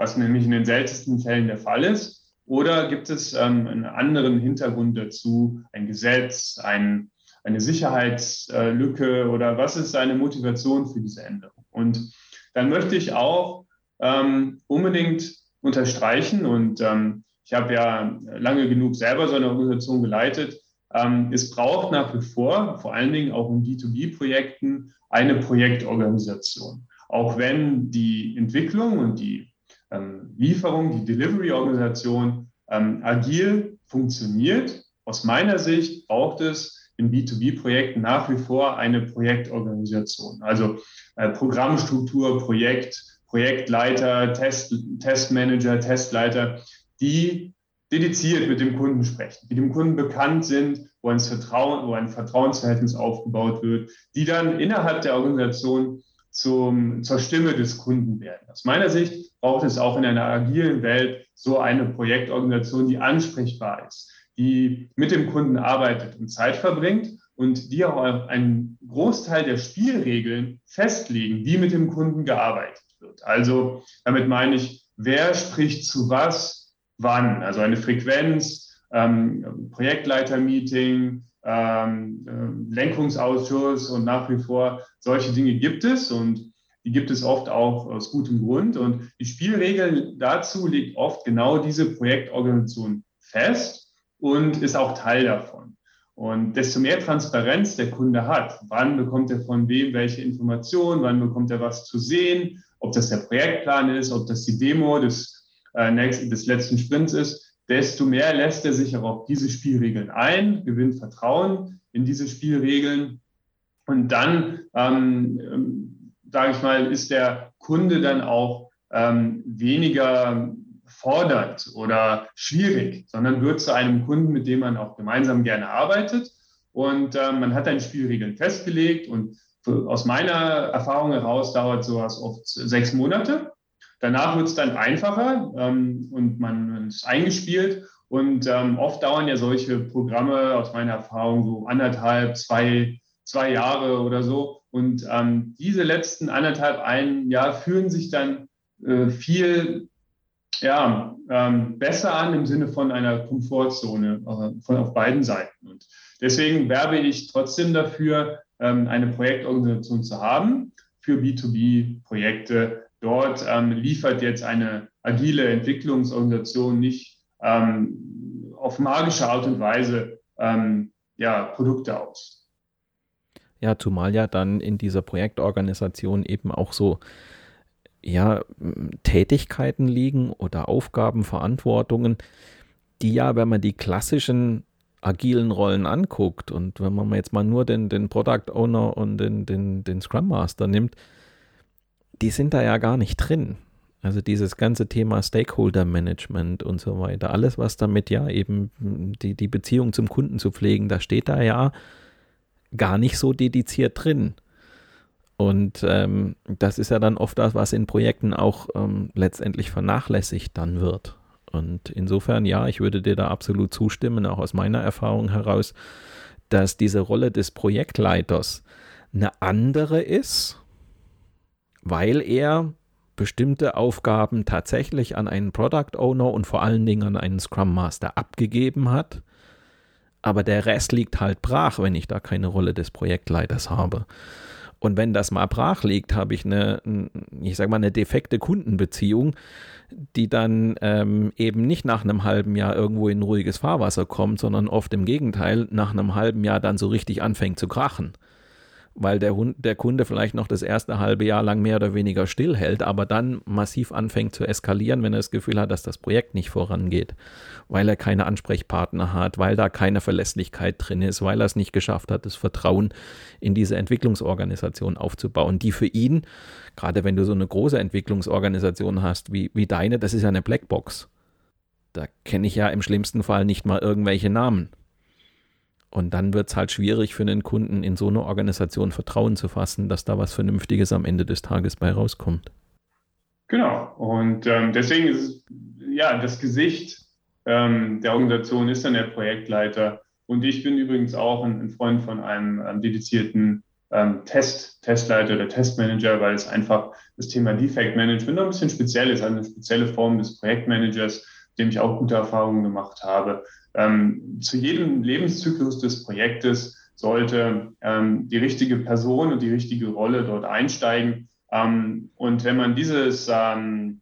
was nämlich in den seltensten Fällen der Fall ist? Oder gibt es ähm, einen anderen Hintergrund dazu, ein Gesetz, ein, eine Sicherheitslücke oder was ist seine Motivation für diese Änderung? Und dann möchte ich auch ähm, unbedingt unterstreichen und ähm, ich habe ja lange genug selber so eine Organisation geleitet. Ähm, es braucht nach wie vor, vor allen Dingen auch in B2B-Projekten, eine Projektorganisation. Auch wenn die Entwicklung und die ähm, Lieferung, die Delivery-Organisation ähm, agil funktioniert, aus meiner Sicht braucht es in B2B-Projekten nach wie vor eine Projektorganisation. Also äh, Programmstruktur, Projekt, Projektleiter, Test, Testmanager, Testleiter, die dediziert mit dem Kunden sprechen, die dem Kunden bekannt sind, wo ein, Vertrauen, wo ein Vertrauensverhältnis aufgebaut wird, die dann innerhalb der Organisation zum, zur Stimme des Kunden werden. Aus meiner Sicht braucht es auch in einer agilen Welt so eine Projektorganisation, die ansprechbar ist, die mit dem Kunden arbeitet und Zeit verbringt und die auch einen Großteil der Spielregeln festlegen, wie mit dem Kunden gearbeitet wird. Also damit meine ich, wer spricht zu was, wann. Also eine Frequenz, ähm, Projektleiter-Meeting, ähm, äh, Lenkungsausschuss und nach wie vor solche Dinge gibt es und die gibt es oft auch aus gutem Grund. Und die Spielregel dazu legt oft genau diese Projektorganisation fest und ist auch Teil davon. Und desto mehr Transparenz der Kunde hat, wann bekommt er von wem welche Informationen, wann bekommt er was zu sehen, ob das der Projektplan ist, ob das die Demo des, äh, nächsten, des letzten Sprints ist, desto mehr lässt er sich auch auf diese Spielregeln ein, gewinnt Vertrauen in diese Spielregeln. Und dann, ähm, sage ich mal, ist der Kunde dann auch ähm, weniger fordernd oder schwierig, sondern wird zu einem Kunden, mit dem man auch gemeinsam gerne arbeitet. Und äh, man hat dann Spielregeln festgelegt und für, aus meiner Erfahrung heraus dauert sowas oft sechs Monate. Danach wird es dann einfacher ähm, und man, ist eingespielt. Und ähm, oft dauern ja solche Programme aus meiner Erfahrung so anderthalb, zwei, zwei Jahre oder so. Und ähm, diese letzten anderthalb, ein Jahr fühlen sich dann äh, viel ja, ähm, besser an im Sinne von einer Komfortzone äh, von auf beiden Seiten. Und deswegen werbe ich trotzdem dafür, ähm, eine Projektorganisation zu haben für B2B-Projekte. Dort ähm, liefert jetzt eine agile Entwicklungsorganisation nicht ähm, auf magische Art und Weise ähm, ja, Produkte aus. Ja, zumal ja dann in dieser Projektorganisation eben auch so ja, Tätigkeiten liegen oder Aufgaben, Verantwortungen, die ja, wenn man die klassischen agilen Rollen anguckt und wenn man jetzt mal nur den, den Product Owner und den, den, den Scrum Master nimmt, die sind da ja gar nicht drin. Also dieses ganze Thema Stakeholder Management und so weiter, alles was damit ja eben die, die Beziehung zum Kunden zu pflegen, da steht da ja gar nicht so dediziert drin. Und ähm, das ist ja dann oft das, was in Projekten auch ähm, letztendlich vernachlässigt dann wird. Und insofern, ja, ich würde dir da absolut zustimmen, auch aus meiner Erfahrung heraus, dass diese Rolle des Projektleiters eine andere ist, weil er bestimmte Aufgaben tatsächlich an einen Product Owner und vor allen Dingen an einen Scrum Master abgegeben hat. Aber der Rest liegt halt brach, wenn ich da keine Rolle des Projektleiters habe. Und wenn das mal brach liegt, habe ich eine, ich sage mal, eine defekte Kundenbeziehung, die dann ähm, eben nicht nach einem halben Jahr irgendwo in ruhiges Fahrwasser kommt, sondern oft im Gegenteil nach einem halben Jahr dann so richtig anfängt zu krachen weil der, Hund, der Kunde vielleicht noch das erste halbe Jahr lang mehr oder weniger stillhält, aber dann massiv anfängt zu eskalieren, wenn er das Gefühl hat, dass das Projekt nicht vorangeht, weil er keine Ansprechpartner hat, weil da keine Verlässlichkeit drin ist, weil er es nicht geschafft hat, das Vertrauen in diese Entwicklungsorganisation aufzubauen, die für ihn, gerade wenn du so eine große Entwicklungsorganisation hast wie, wie deine, das ist ja eine Blackbox. Da kenne ich ja im schlimmsten Fall nicht mal irgendwelche Namen. Und dann wird es halt schwierig für einen Kunden in so eine Organisation Vertrauen zu fassen, dass da was Vernünftiges am Ende des Tages bei rauskommt. Genau. Und ähm, deswegen ist ja das Gesicht ähm, der Organisation ist dann der Projektleiter. Und ich bin übrigens auch ein, ein Freund von einem ähm, dedizierten Test, Testleiter oder Testmanager, weil es einfach das Thema Defect Management noch ein bisschen speziell ist, also eine spezielle Form des Projektmanagers, mit dem ich auch gute Erfahrungen gemacht habe. Ähm, zu jedem Lebenszyklus des Projektes sollte ähm, die richtige Person und die richtige Rolle dort einsteigen. Ähm, und wenn man dieses, ähm,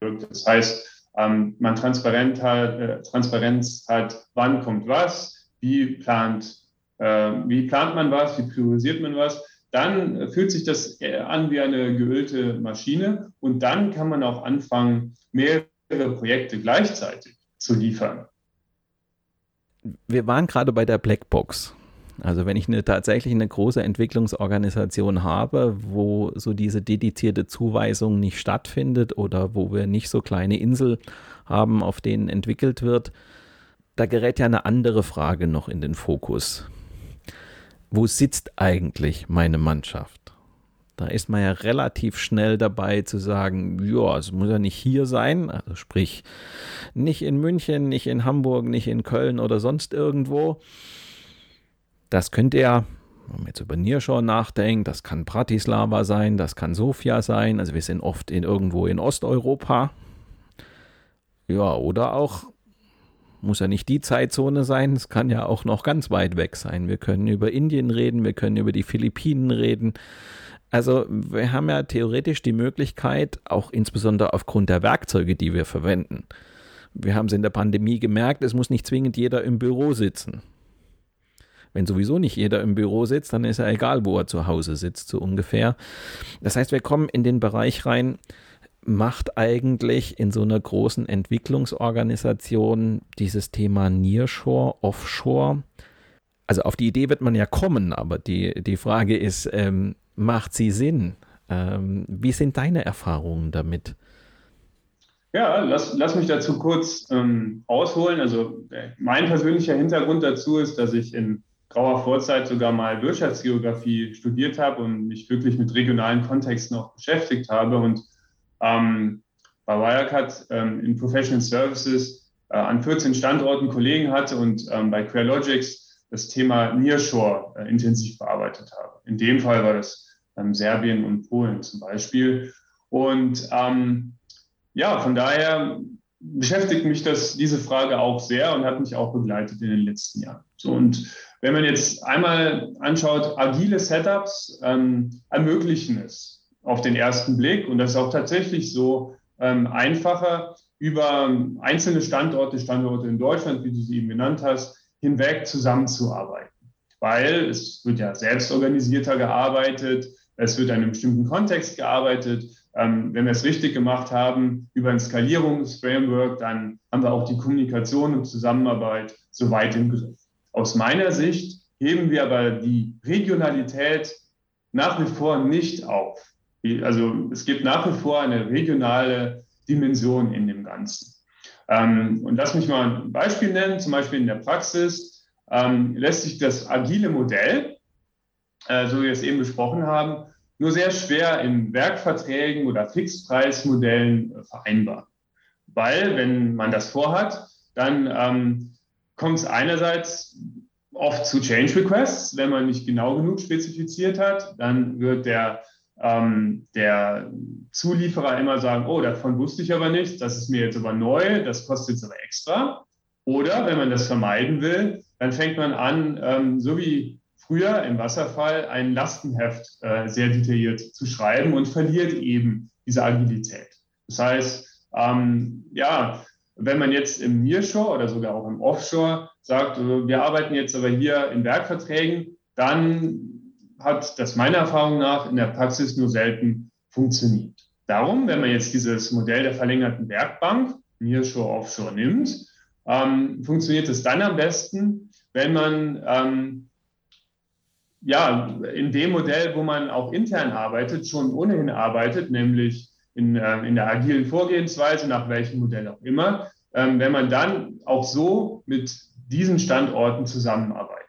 das heißt, ähm, man transparent hat, äh, Transparenz hat, wann kommt was, wie plant, äh, wie plant man was, wie priorisiert man was, dann fühlt sich das an wie eine geölte Maschine und dann kann man auch anfangen, mehrere Projekte gleichzeitig zu liefern. Wir waren gerade bei der Blackbox. Also wenn ich eine, tatsächlich eine große Entwicklungsorganisation habe, wo so diese dedizierte Zuweisung nicht stattfindet oder wo wir nicht so kleine Insel haben, auf denen entwickelt wird, da gerät ja eine andere Frage noch in den Fokus. Wo sitzt eigentlich meine Mannschaft? Da ist man ja relativ schnell dabei zu sagen, ja, es muss ja nicht hier sein, also sprich nicht in München, nicht in Hamburg, nicht in Köln oder sonst irgendwo. Das könnte ja, wenn man jetzt über Nierschau nachdenkt, das kann Bratislava sein, das kann Sofia sein, also wir sind oft in irgendwo in Osteuropa. Ja, oder auch muss ja nicht die Zeitzone sein, es kann ja auch noch ganz weit weg sein. Wir können über Indien reden, wir können über die Philippinen reden. Also wir haben ja theoretisch die Möglichkeit, auch insbesondere aufgrund der Werkzeuge, die wir verwenden. Wir haben es in der Pandemie gemerkt, es muss nicht zwingend jeder im Büro sitzen. Wenn sowieso nicht jeder im Büro sitzt, dann ist ja egal, wo er zu Hause sitzt, so ungefähr. Das heißt, wir kommen in den Bereich rein, macht eigentlich in so einer großen Entwicklungsorganisation dieses Thema Nearshore, Offshore? Also auf die Idee wird man ja kommen, aber die, die Frage ist, ähm, macht sie Sinn? Ähm, wie sind deine Erfahrungen damit? Ja, lass, lass mich dazu kurz ähm, ausholen. Also äh, mein persönlicher Hintergrund dazu ist, dass ich in grauer Vorzeit sogar mal Wirtschaftsgeografie studiert habe und mich wirklich mit regionalen Kontexten auch beschäftigt habe und ähm, bei Wirecard ähm, in Professional Services äh, an 14 Standorten Kollegen hatte und ähm, bei Querlogics das Thema Nearshore äh, intensiv bearbeitet habe. In dem Fall war das ähm, Serbien und Polen zum Beispiel. Und ähm, ja, von daher beschäftigt mich das, diese Frage auch sehr und hat mich auch begleitet in den letzten Jahren. So, und wenn man jetzt einmal anschaut, agile Setups ähm, ermöglichen es auf den ersten Blick. Und das ist auch tatsächlich so ähm, einfacher, über einzelne Standorte, Standorte in Deutschland, wie du sie eben genannt hast, hinweg zusammenzuarbeiten. Weil es wird ja selbst organisierter gearbeitet, es wird in einem bestimmten Kontext gearbeitet. Ähm, wenn wir es richtig gemacht haben über ein Skalierungsframework, dann haben wir auch die Kommunikation und Zusammenarbeit so weit im Griff. Aus meiner Sicht heben wir aber die Regionalität nach wie vor nicht auf. Also es gibt nach wie vor eine regionale Dimension in dem Ganzen. Ähm, und lass mich mal ein Beispiel nennen. Zum Beispiel in der Praxis ähm, lässt sich das agile Modell, äh, so wie wir es eben besprochen haben, nur sehr schwer in Werkverträgen oder Fixpreismodellen äh, vereinbaren. Weil, wenn man das vorhat, dann ähm, kommt es einerseits oft zu Change Requests, wenn man nicht genau genug spezifiziert hat. Dann wird der ähm, der Zulieferer immer sagen, oh, davon wusste ich aber nichts, das ist mir jetzt aber neu, das kostet jetzt aber extra. Oder wenn man das vermeiden will, dann fängt man an, ähm, so wie früher im Wasserfall, ein Lastenheft äh, sehr detailliert zu schreiben und verliert eben diese Agilität. Das heißt, ähm, ja, wenn man jetzt im Nearshore oder sogar auch im Offshore sagt, wir arbeiten jetzt aber hier in Werkverträgen, dann hat das meiner Erfahrung nach in der Praxis nur selten funktioniert. Darum, wenn man jetzt dieses Modell der verlängerten Werkbank, Nearshore, Offshore nimmt, ähm, funktioniert es dann am besten, wenn man ähm, ja, in dem Modell, wo man auch intern arbeitet, schon ohnehin arbeitet, nämlich in, äh, in der agilen Vorgehensweise, nach welchem Modell auch immer, ähm, wenn man dann auch so mit diesen Standorten zusammenarbeitet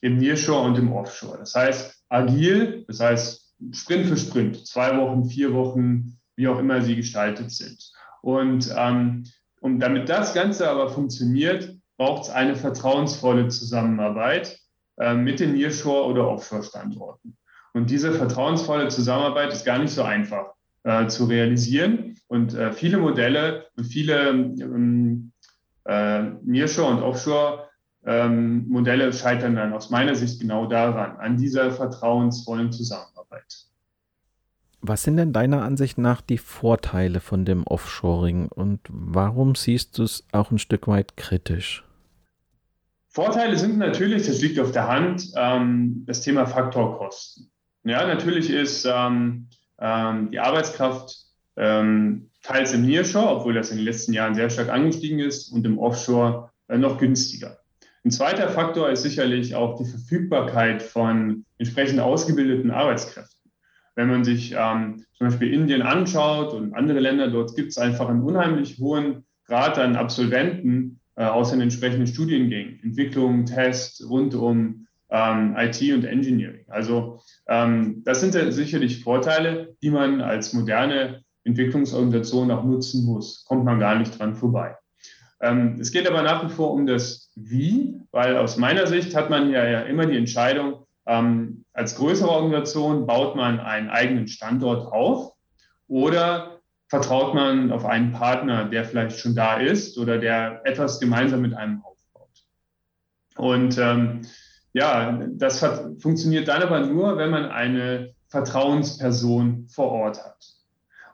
im Nearshore und im Offshore. Das heißt, agil, das heißt Sprint für Sprint, zwei Wochen, vier Wochen, wie auch immer sie gestaltet sind. Und ähm, um, damit das Ganze aber funktioniert, braucht es eine vertrauensvolle Zusammenarbeit äh, mit den Nearshore- oder Offshore-Standorten. Und diese vertrauensvolle Zusammenarbeit ist gar nicht so einfach äh, zu realisieren. Und äh, viele Modelle und viele ähm, äh, Nearshore- und Offshore ähm, Modelle scheitern dann aus meiner Sicht genau daran, an dieser vertrauensvollen Zusammenarbeit. Was sind denn deiner Ansicht nach die Vorteile von dem Offshoring und warum siehst du es auch ein Stück weit kritisch? Vorteile sind natürlich, das liegt auf der Hand, ähm, das Thema Faktorkosten. Ja, natürlich ist ähm, ähm, die Arbeitskraft ähm, teils im Nearshore, obwohl das in den letzten Jahren sehr stark angestiegen ist, und im Offshore äh, noch günstiger. Ein zweiter Faktor ist sicherlich auch die Verfügbarkeit von entsprechend ausgebildeten Arbeitskräften. Wenn man sich ähm, zum Beispiel Indien anschaut und andere Länder, dort gibt es einfach einen unheimlich hohen Grad an Absolventen äh, aus den entsprechenden Studiengängen, Entwicklung, Test rund um ähm, IT und Engineering. Also ähm, das sind sicherlich Vorteile, die man als moderne Entwicklungsorganisation auch nutzen muss. Kommt man gar nicht dran vorbei. Ähm, es geht aber nach wie vor um das Wie, weil aus meiner Sicht hat man ja, ja immer die Entscheidung, ähm, als größere Organisation baut man einen eigenen Standort auf oder vertraut man auf einen Partner, der vielleicht schon da ist oder der etwas gemeinsam mit einem aufbaut. Und ähm, ja, das funktioniert dann aber nur, wenn man eine Vertrauensperson vor Ort hat.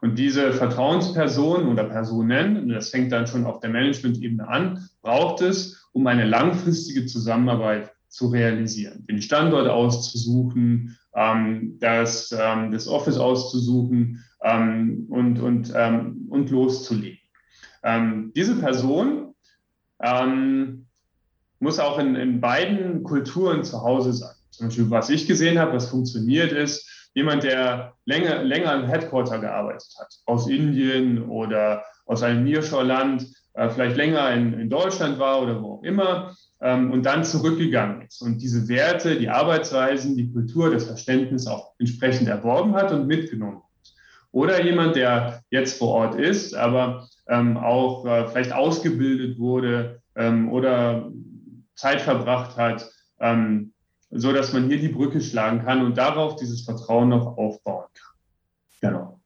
Und diese Vertrauensperson oder Personen, das fängt dann schon auf der Management-Ebene an, braucht es, um eine langfristige Zusammenarbeit zu realisieren, den Standort auszusuchen, ähm, das, ähm, das Office auszusuchen ähm, und, und, und loszulegen. Diese Person muss auch in, in beiden Kulturen zu Hause sein. Zum Beispiel, was ich gesehen habe, was funktioniert ist, jemand, der länger, länger im Headquarter gearbeitet hat, aus Indien oder aus einem Nearshore-Land, äh, vielleicht länger in, in, Deutschland war oder wo auch immer ähm, und dann zurückgegangen ist und diese Werte, die Arbeitsweisen, die Kultur, das Verständnis auch entsprechend erworben hat und mitgenommen hat. Oder jemand, der jetzt vor Ort ist, aber ähm, auch äh, vielleicht ausgebildet wurde ähm, oder Zeit verbracht hat, ähm, so dass man hier die Brücke schlagen kann und darauf dieses Vertrauen noch aufbauen kann. Genau.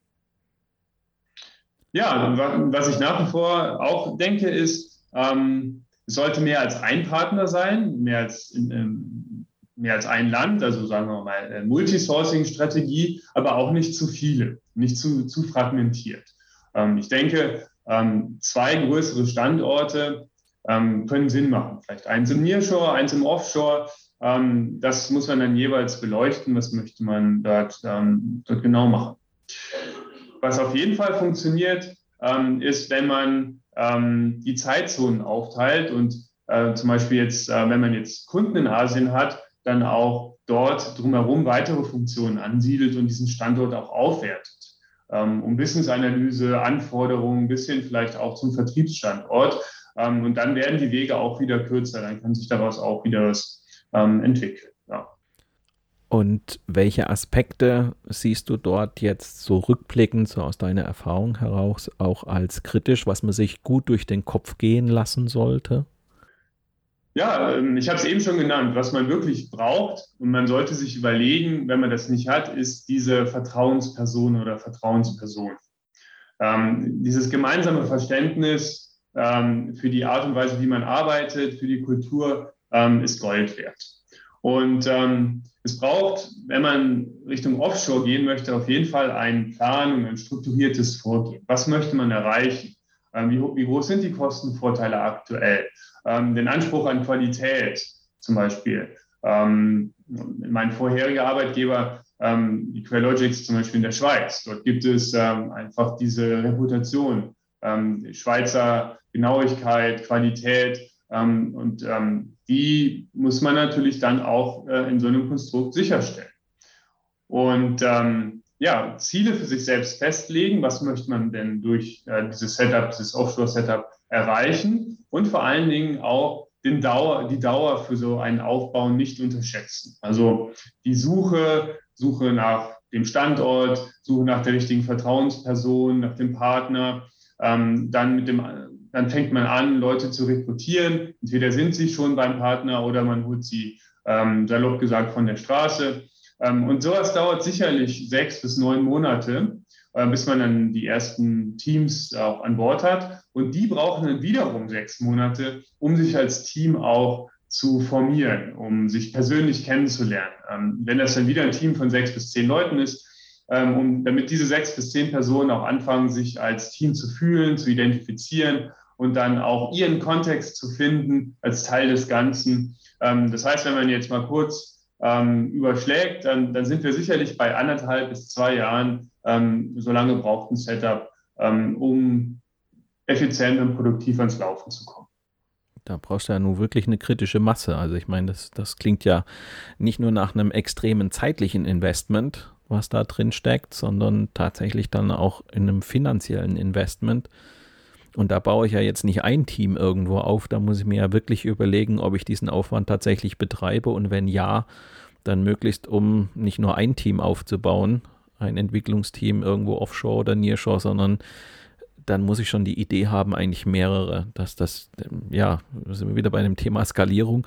Ja, was ich nach wie vor auch denke, ist, ähm, es sollte mehr als ein Partner sein, mehr als, in, mehr als ein Land, also sagen wir mal äh, Multisourcing-Strategie, aber auch nicht zu viele, nicht zu, zu fragmentiert. Ähm, ich denke, ähm, zwei größere Standorte ähm, können Sinn machen. Vielleicht eins im Nearshore, eins im Offshore. Ähm, das muss man dann jeweils beleuchten. Was möchte man dort, ähm, dort genau machen? Was auf jeden Fall funktioniert, ähm, ist, wenn man ähm, die Zeitzonen aufteilt und äh, zum Beispiel jetzt, äh, wenn man jetzt Kunden in Asien hat, dann auch dort drumherum weitere Funktionen ansiedelt und diesen Standort auch aufwertet ähm, um Business-Analyse, Anforderungen bis hin vielleicht auch zum Vertriebsstandort. Ähm, und dann werden die Wege auch wieder kürzer, dann kann sich daraus auch wieder was ähm, entwickeln. Ja. Und welche Aspekte siehst du dort jetzt so rückblickend, so aus deiner Erfahrung heraus, auch als kritisch, was man sich gut durch den Kopf gehen lassen sollte? Ja, ähm, ich habe es eben schon genannt. Was man wirklich braucht und man sollte sich überlegen, wenn man das nicht hat, ist diese Vertrauensperson oder Vertrauensperson. Ähm, dieses gemeinsame Verständnis, ähm, für die Art und Weise, wie man arbeitet, für die Kultur, ähm, ist Gold wert. Und ähm, es braucht, wenn man Richtung Offshore gehen möchte, auf jeden Fall einen Plan und ein strukturiertes Vorgehen. Was möchte man erreichen? Ähm, wie, wie, groß sind die Kostenvorteile aktuell? Ähm, den Anspruch an Qualität zum Beispiel. Ähm, mein vorheriger Arbeitgeber, die Qualogics zum Beispiel in der Schweiz, dort gibt es einfach diese Reputation. Schweizer Genauigkeit, Qualität. Ähm, und ähm, die muss man natürlich dann auch äh, in so einem Konstrukt sicherstellen. Und ähm, ja, Ziele für sich selbst festlegen. Was möchte man denn durch äh, dieses Setup, dieses Offshore-Setup erreichen? Und vor allen Dingen auch den Dauer, die Dauer für so einen Aufbau nicht unterschätzen. Also die Suche, Suche nach dem Standort, Suche nach der richtigen Vertrauensperson, nach dem Partner, ähm, dann mit dem dann fängt man an, Leute zu rekrutieren. Entweder sind sie schon beim Partner oder man holt sie, ähm, salopp gesagt, von der Straße. Ähm, und sowas dauert sicherlich sechs bis neun Monate, äh, bis man dann die ersten Teams auch an Bord hat. Und die brauchen dann wiederum sechs Monate, um sich als Team auch zu formieren, um sich persönlich kennenzulernen. Ähm, wenn das dann wieder ein Team von sechs bis zehn Leuten ist, ähm, um, damit diese sechs bis zehn Personen auch anfangen, sich als Team zu fühlen, zu identifizieren und dann auch ihren Kontext zu finden als Teil des Ganzen. Ähm, das heißt, wenn man jetzt mal kurz ähm, überschlägt, dann, dann sind wir sicherlich bei anderthalb bis zwei Jahren. Ähm, so lange braucht ein Setup, um effizient und produktiv ans Laufen zu kommen. Da brauchst du ja nun wirklich eine kritische Masse. Also ich meine, das, das klingt ja nicht nur nach einem extremen zeitlichen Investment, was da drin steckt, sondern tatsächlich dann auch in einem finanziellen Investment Und da baue ich ja jetzt nicht ein Team irgendwo auf, da muss ich mir ja wirklich überlegen, ob ich diesen Aufwand tatsächlich betreibe und wenn ja, dann möglichst um nicht nur ein Team aufzubauen, ein Entwicklungsteam irgendwo offshore oder nearshore, sondern dann muss ich schon die Idee haben, eigentlich mehrere, dass das, ja, sind wir wieder bei dem Thema Skalierung,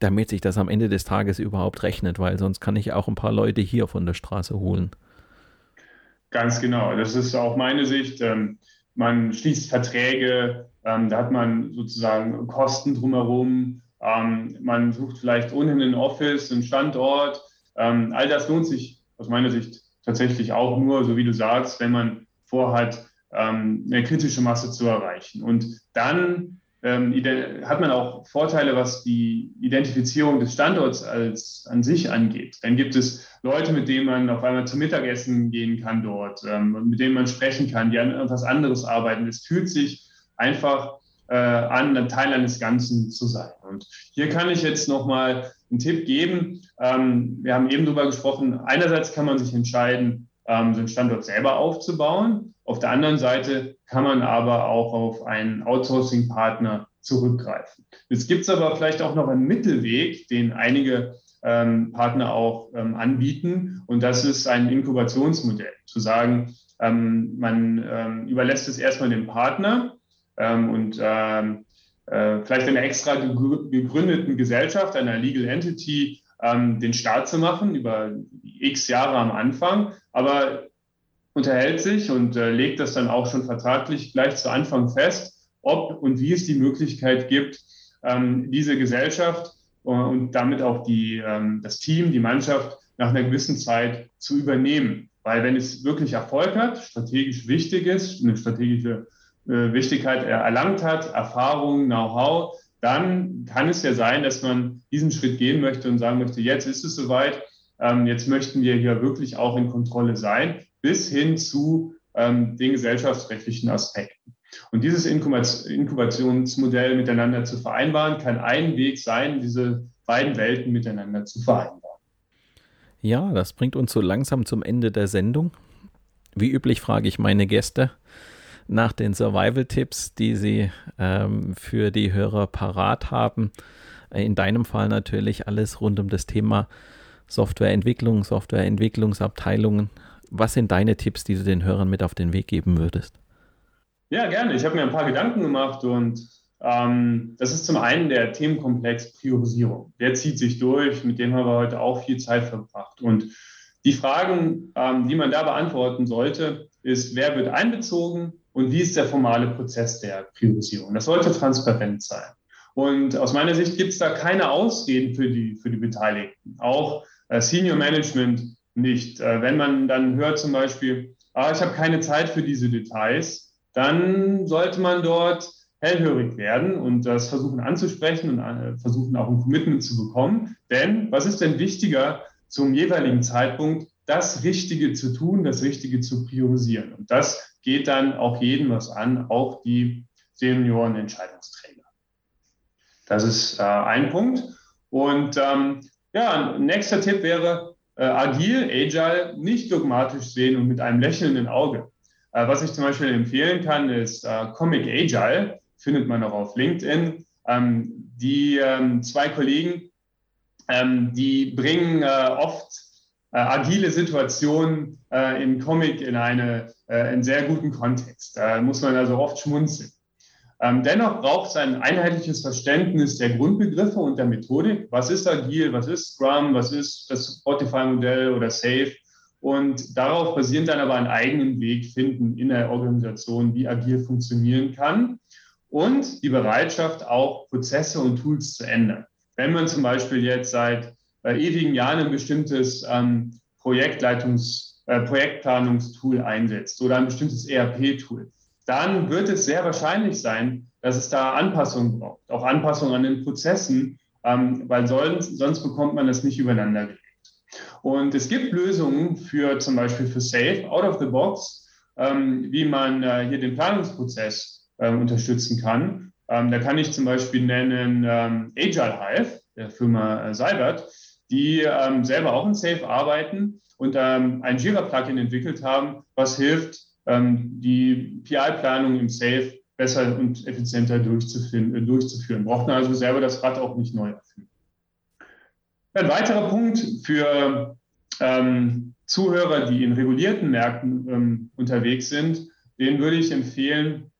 damit sich das am Ende des Tages überhaupt rechnet, weil sonst kann ich auch ein paar Leute hier von der Straße holen. Ganz genau, das ist auch meine Sicht. Ähm, man schließt Verträge, ähm, da hat man sozusagen Kosten drumherum, ähm, man sucht vielleicht ohnehin ein Office, einen Standort. all das lohnt sich aus meiner Sicht tatsächlich auch nur, so wie du sagst, wenn man vorhat, eine kritische Masse zu erreichen. Und dann ähm, hat man auch Vorteile, was die Identifizierung des Standorts als an sich angeht. Dann gibt es Leute, mit denen man auf einmal zum Mittagessen gehen kann dort, ähm, mit denen man sprechen kann, die an etwas anderes arbeiten. Es fühlt sich einfach äh, an, ein Teil eines Ganzen zu sein. Und hier kann ich jetzt nochmal einen Tipp geben. Ähm, wir haben eben darüber gesprochen, einerseits kann man sich entscheiden, ähm, den Standort selber aufzubauen. Auf der anderen Seite kann man aber auch auf einen Outsourcing-Partner zurückgreifen. Jetzt gibt es aber vielleicht auch noch einen Mittelweg, den einige ähm, Partner auch ähm, anbieten. Und das ist ein Inkubationsmodell. Zu sagen, ähm, man ähm, überlässt es erstmal dem Partner ähm, und ähm, äh, vielleicht einer extra gegründeten Gesellschaft, einer Legal Entity, den Start zu machen über x Jahre am Anfang. Aber unterhält sich und äh, legt das dann auch schon vertraglich gleich zu Anfang fest, ob und wie es die Möglichkeit gibt, ähm, diese Gesellschaft äh, und damit auch die, ähm, das Team, die Mannschaft nach einer gewissen Zeit zu übernehmen. Weil wenn es wirklich Erfolg hat, strategisch wichtig ist, eine strategische äh, Wichtigkeit erlangt hat, Erfahrung, Know-how, dann kann es ja sein, dass man diesen Schritt gehen möchte und sagen möchte, jetzt ist es soweit, ähm, jetzt möchten wir hier wirklich auch in Kontrolle sein bis hin zu ähm, den gesellschaftsrechtlichen Aspekten. Und dieses Inkubationsmodell miteinander zu vereinbaren, kann ein Weg sein, diese beiden Welten miteinander zu vereinbaren. Ja, das bringt uns so langsam zum Ende der Sendung. Wie üblich frage ich meine Gäste nach den Survival-Tipps, die sie ähm, für die Hörer parat haben. In deinem Fall natürlich alles rund um das Thema Softwareentwicklung, Softwareentwicklungsabteilungen, was sind deine Tipps, die du den Hörern mit auf den Weg geben würdest? Ja, gerne. Ich habe mir ein paar Gedanken gemacht und ähm, das ist zum einen der Themenkomplex Priorisierung. Der zieht sich durch, mit dem haben wir heute auch viel Zeit verbracht. Und die Fragen, ähm, die man da beantworten sollte, ist, wer wird einbezogen und wie ist der formale Prozess der Priorisierung? Das sollte transparent sein. Und aus meiner Sicht gibt es da keine Ausreden für die, für die Beteiligten. Auch äh, Senior Management nicht. Äh, wenn man dann hört zum Beispiel, ah, ich habe keine Zeit für diese Details, dann sollte man dort hellhörig werden und das versuchen anzusprechen und äh, versuchen auch ein Commitment zu bekommen. Denn was ist denn wichtiger zum jeweiligen Zeitpunkt, das Richtige zu tun, das Richtige zu priorisieren? Und das geht dann auch jedem was an, auch die Senioren-Entscheidungsträger. Das ist äh, ein Punkt. Und ähm, ja, nächster Tipp wäre, äh, agil, agile, nicht dogmatisch sehen und mit einem lächelnden Auge. Äh, was ich zum Beispiel empfehlen kann, ist äh, Comic Agile, findet man auch auf LinkedIn. Ähm, die ähm, zwei Kollegen, ähm, die bringen äh, oft äh, agile Situationen äh, im Comic in eine, einen sehr guten Kontext. Da muss man also oft schmunzeln. Ähm, dennoch braucht es ein einheitliches Verständnis der Grundbegriffe und der Methodik. Was ist agil? Was ist Scrum? Was ist das Spotify-Modell oder Safe? Und darauf basierend dann aber einen eigenen Weg finden in der Organisation, wie agil funktionieren kann. Und die Bereitschaft, auch Prozesse und Tools zu ändern. Wenn man zum Beispiel jetzt seit äh, ewigen Jahren ein bestimmtes ähm, Projektleitungs-, äh, Projektplanungstool einsetzt oder ein bestimmtes ERP-Tool, dann wird es sehr wahrscheinlich sein, dass es da Anpassungen braucht, auch Anpassungen an den Prozessen, ähm, weil sonst, sonst bekommt man das nicht übereinander gelegt. Und es gibt Lösungen für zum Beispiel für Safe, out of the box, ähm, wie man äh, hier den Planungsprozess äh, unterstützen kann. Ähm, da kann ich zum Beispiel nennen ähm, Agile Hive, der Firma äh, Seibert, die ähm, selber auch in Safe arbeiten und ähm, ein Jira-Plugin entwickelt haben, was hilft, ähm, die PI-Planung im Safe besser und effizienter durchzuführen. Äh, durchzuführen. Braucht man also selber das Rad auch nicht neu erfinden. Ein weiterer Punkt für ähm, Zuhörer, die in regulierten Märkten ähm, unterwegs sind, den würde ich empfehlen,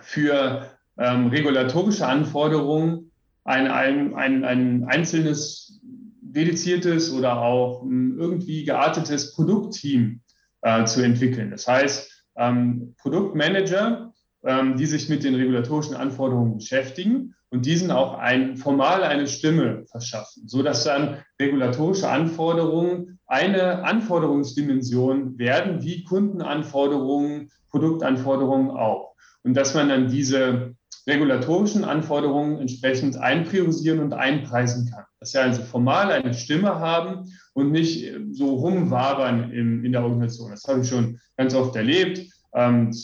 für ähm, regulatorische Anforderungen ein, ein, ein, ein einzelnes dediziertes oder auch ähm, irgendwie geartetes Produktteam äh, zu entwickeln. Das heißt, ähm, Produktmanager, ähm, die sich mit den regulatorischen Anforderungen beschäftigen und diesen auch ein, formal eine Stimme verschaffen, so dass dann regulatorische Anforderungen eine Anforderungsdimension werden, wie Kundenanforderungen, Produktanforderungen auch. Und dass man dann diese regulatorischen Anforderungen entsprechend einpriorisieren und einpreisen kann. Dass wir also formal eine Stimme haben und nicht so rumwabern in, in der Organisation. Das habe ich schon ganz oft erlebt. Ähm,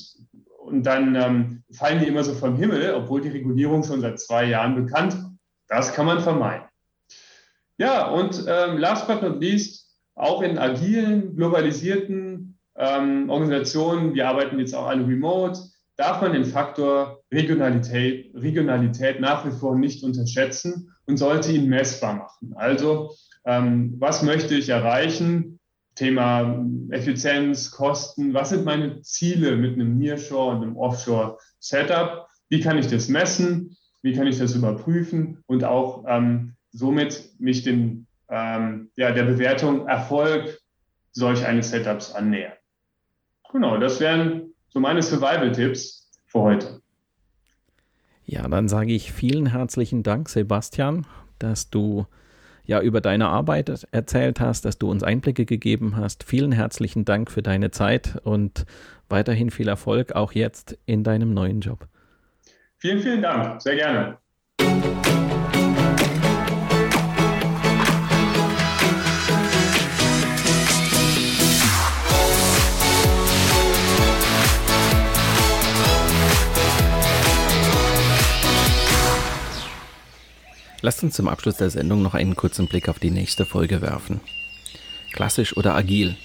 und dann ähm, fallen die immer so vom Himmel, obwohl die Regulierung schon seit zwei Jahren bekannt ist. Das kann man vermeiden. Ja, und ähm, last but not least, auch in agilen, globalisierten Organisationen, wir arbeiten jetzt auch alle remote, darf man den Faktor Regionalität, Regionalität nach wie vor nicht unterschätzen und sollte ihn messbar machen. Also, ähm, was möchte ich erreichen? Thema Effizienz, Kosten. Was sind meine Ziele mit einem Nearshore und einem Offshore-Setup? Wie kann ich das messen? Wie kann ich das überprüfen? Und auch ähm, somit mich den, ähm, ja, der Bewertung Erfolg solch eines Setups annähern. Genau, das wären so meine Survival-Tipps für heute. Ja, dann sage ich vielen herzlichen Dank, Sebastian, dass du ja über deine Arbeit erzählt hast, dass du uns Einblicke gegeben hast. Vielen herzlichen Dank für deine Zeit und weiterhin viel Erfolg auch jetzt in deinem neuen Job. Vielen, vielen Dank. Sehr gerne. Lasst uns zum Abschluss der Sendung noch einen kurzen Blick auf die nächste Folge werfen. Klassisch oder agil?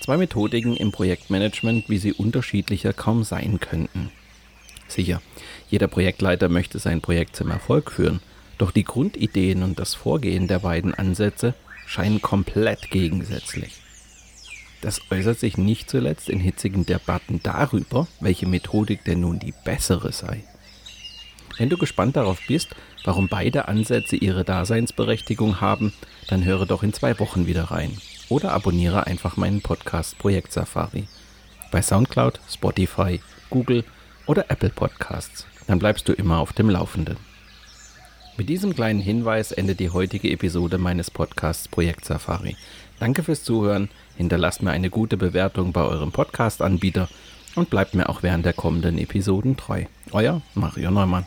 Zwei Methodiken im Projektmanagement, wie sie unterschiedlicher kaum sein könnten. Sicher, jeder Projektleiter möchte sein Projekt zum Erfolg führen, doch die Grundideen und das Vorgehen der beiden Ansätze scheinen komplett gegensätzlich. Das äußert sich nicht zuletzt in hitzigen Debatten darüber, welche Methodik denn nun die bessere sei. Wenn du gespannt darauf bist, warum beide Ansätze ihre Daseinsberechtigung haben, dann höre doch in zwei Wochen wieder rein. Oder abonniere einfach meinen Podcast Projekt Safari. Bei Soundcloud, Spotify, Google oder Apple Podcasts. Dann bleibst du immer auf dem Laufenden. Mit diesem kleinen Hinweis endet die heutige Episode meines Podcasts Projekt Safari. Danke fürs Zuhören, hinterlasst mir eine gute Bewertung bei eurem Podcast-Anbieter und bleibt mir auch während der kommenden Episoden treu. Euer Mario Neumann.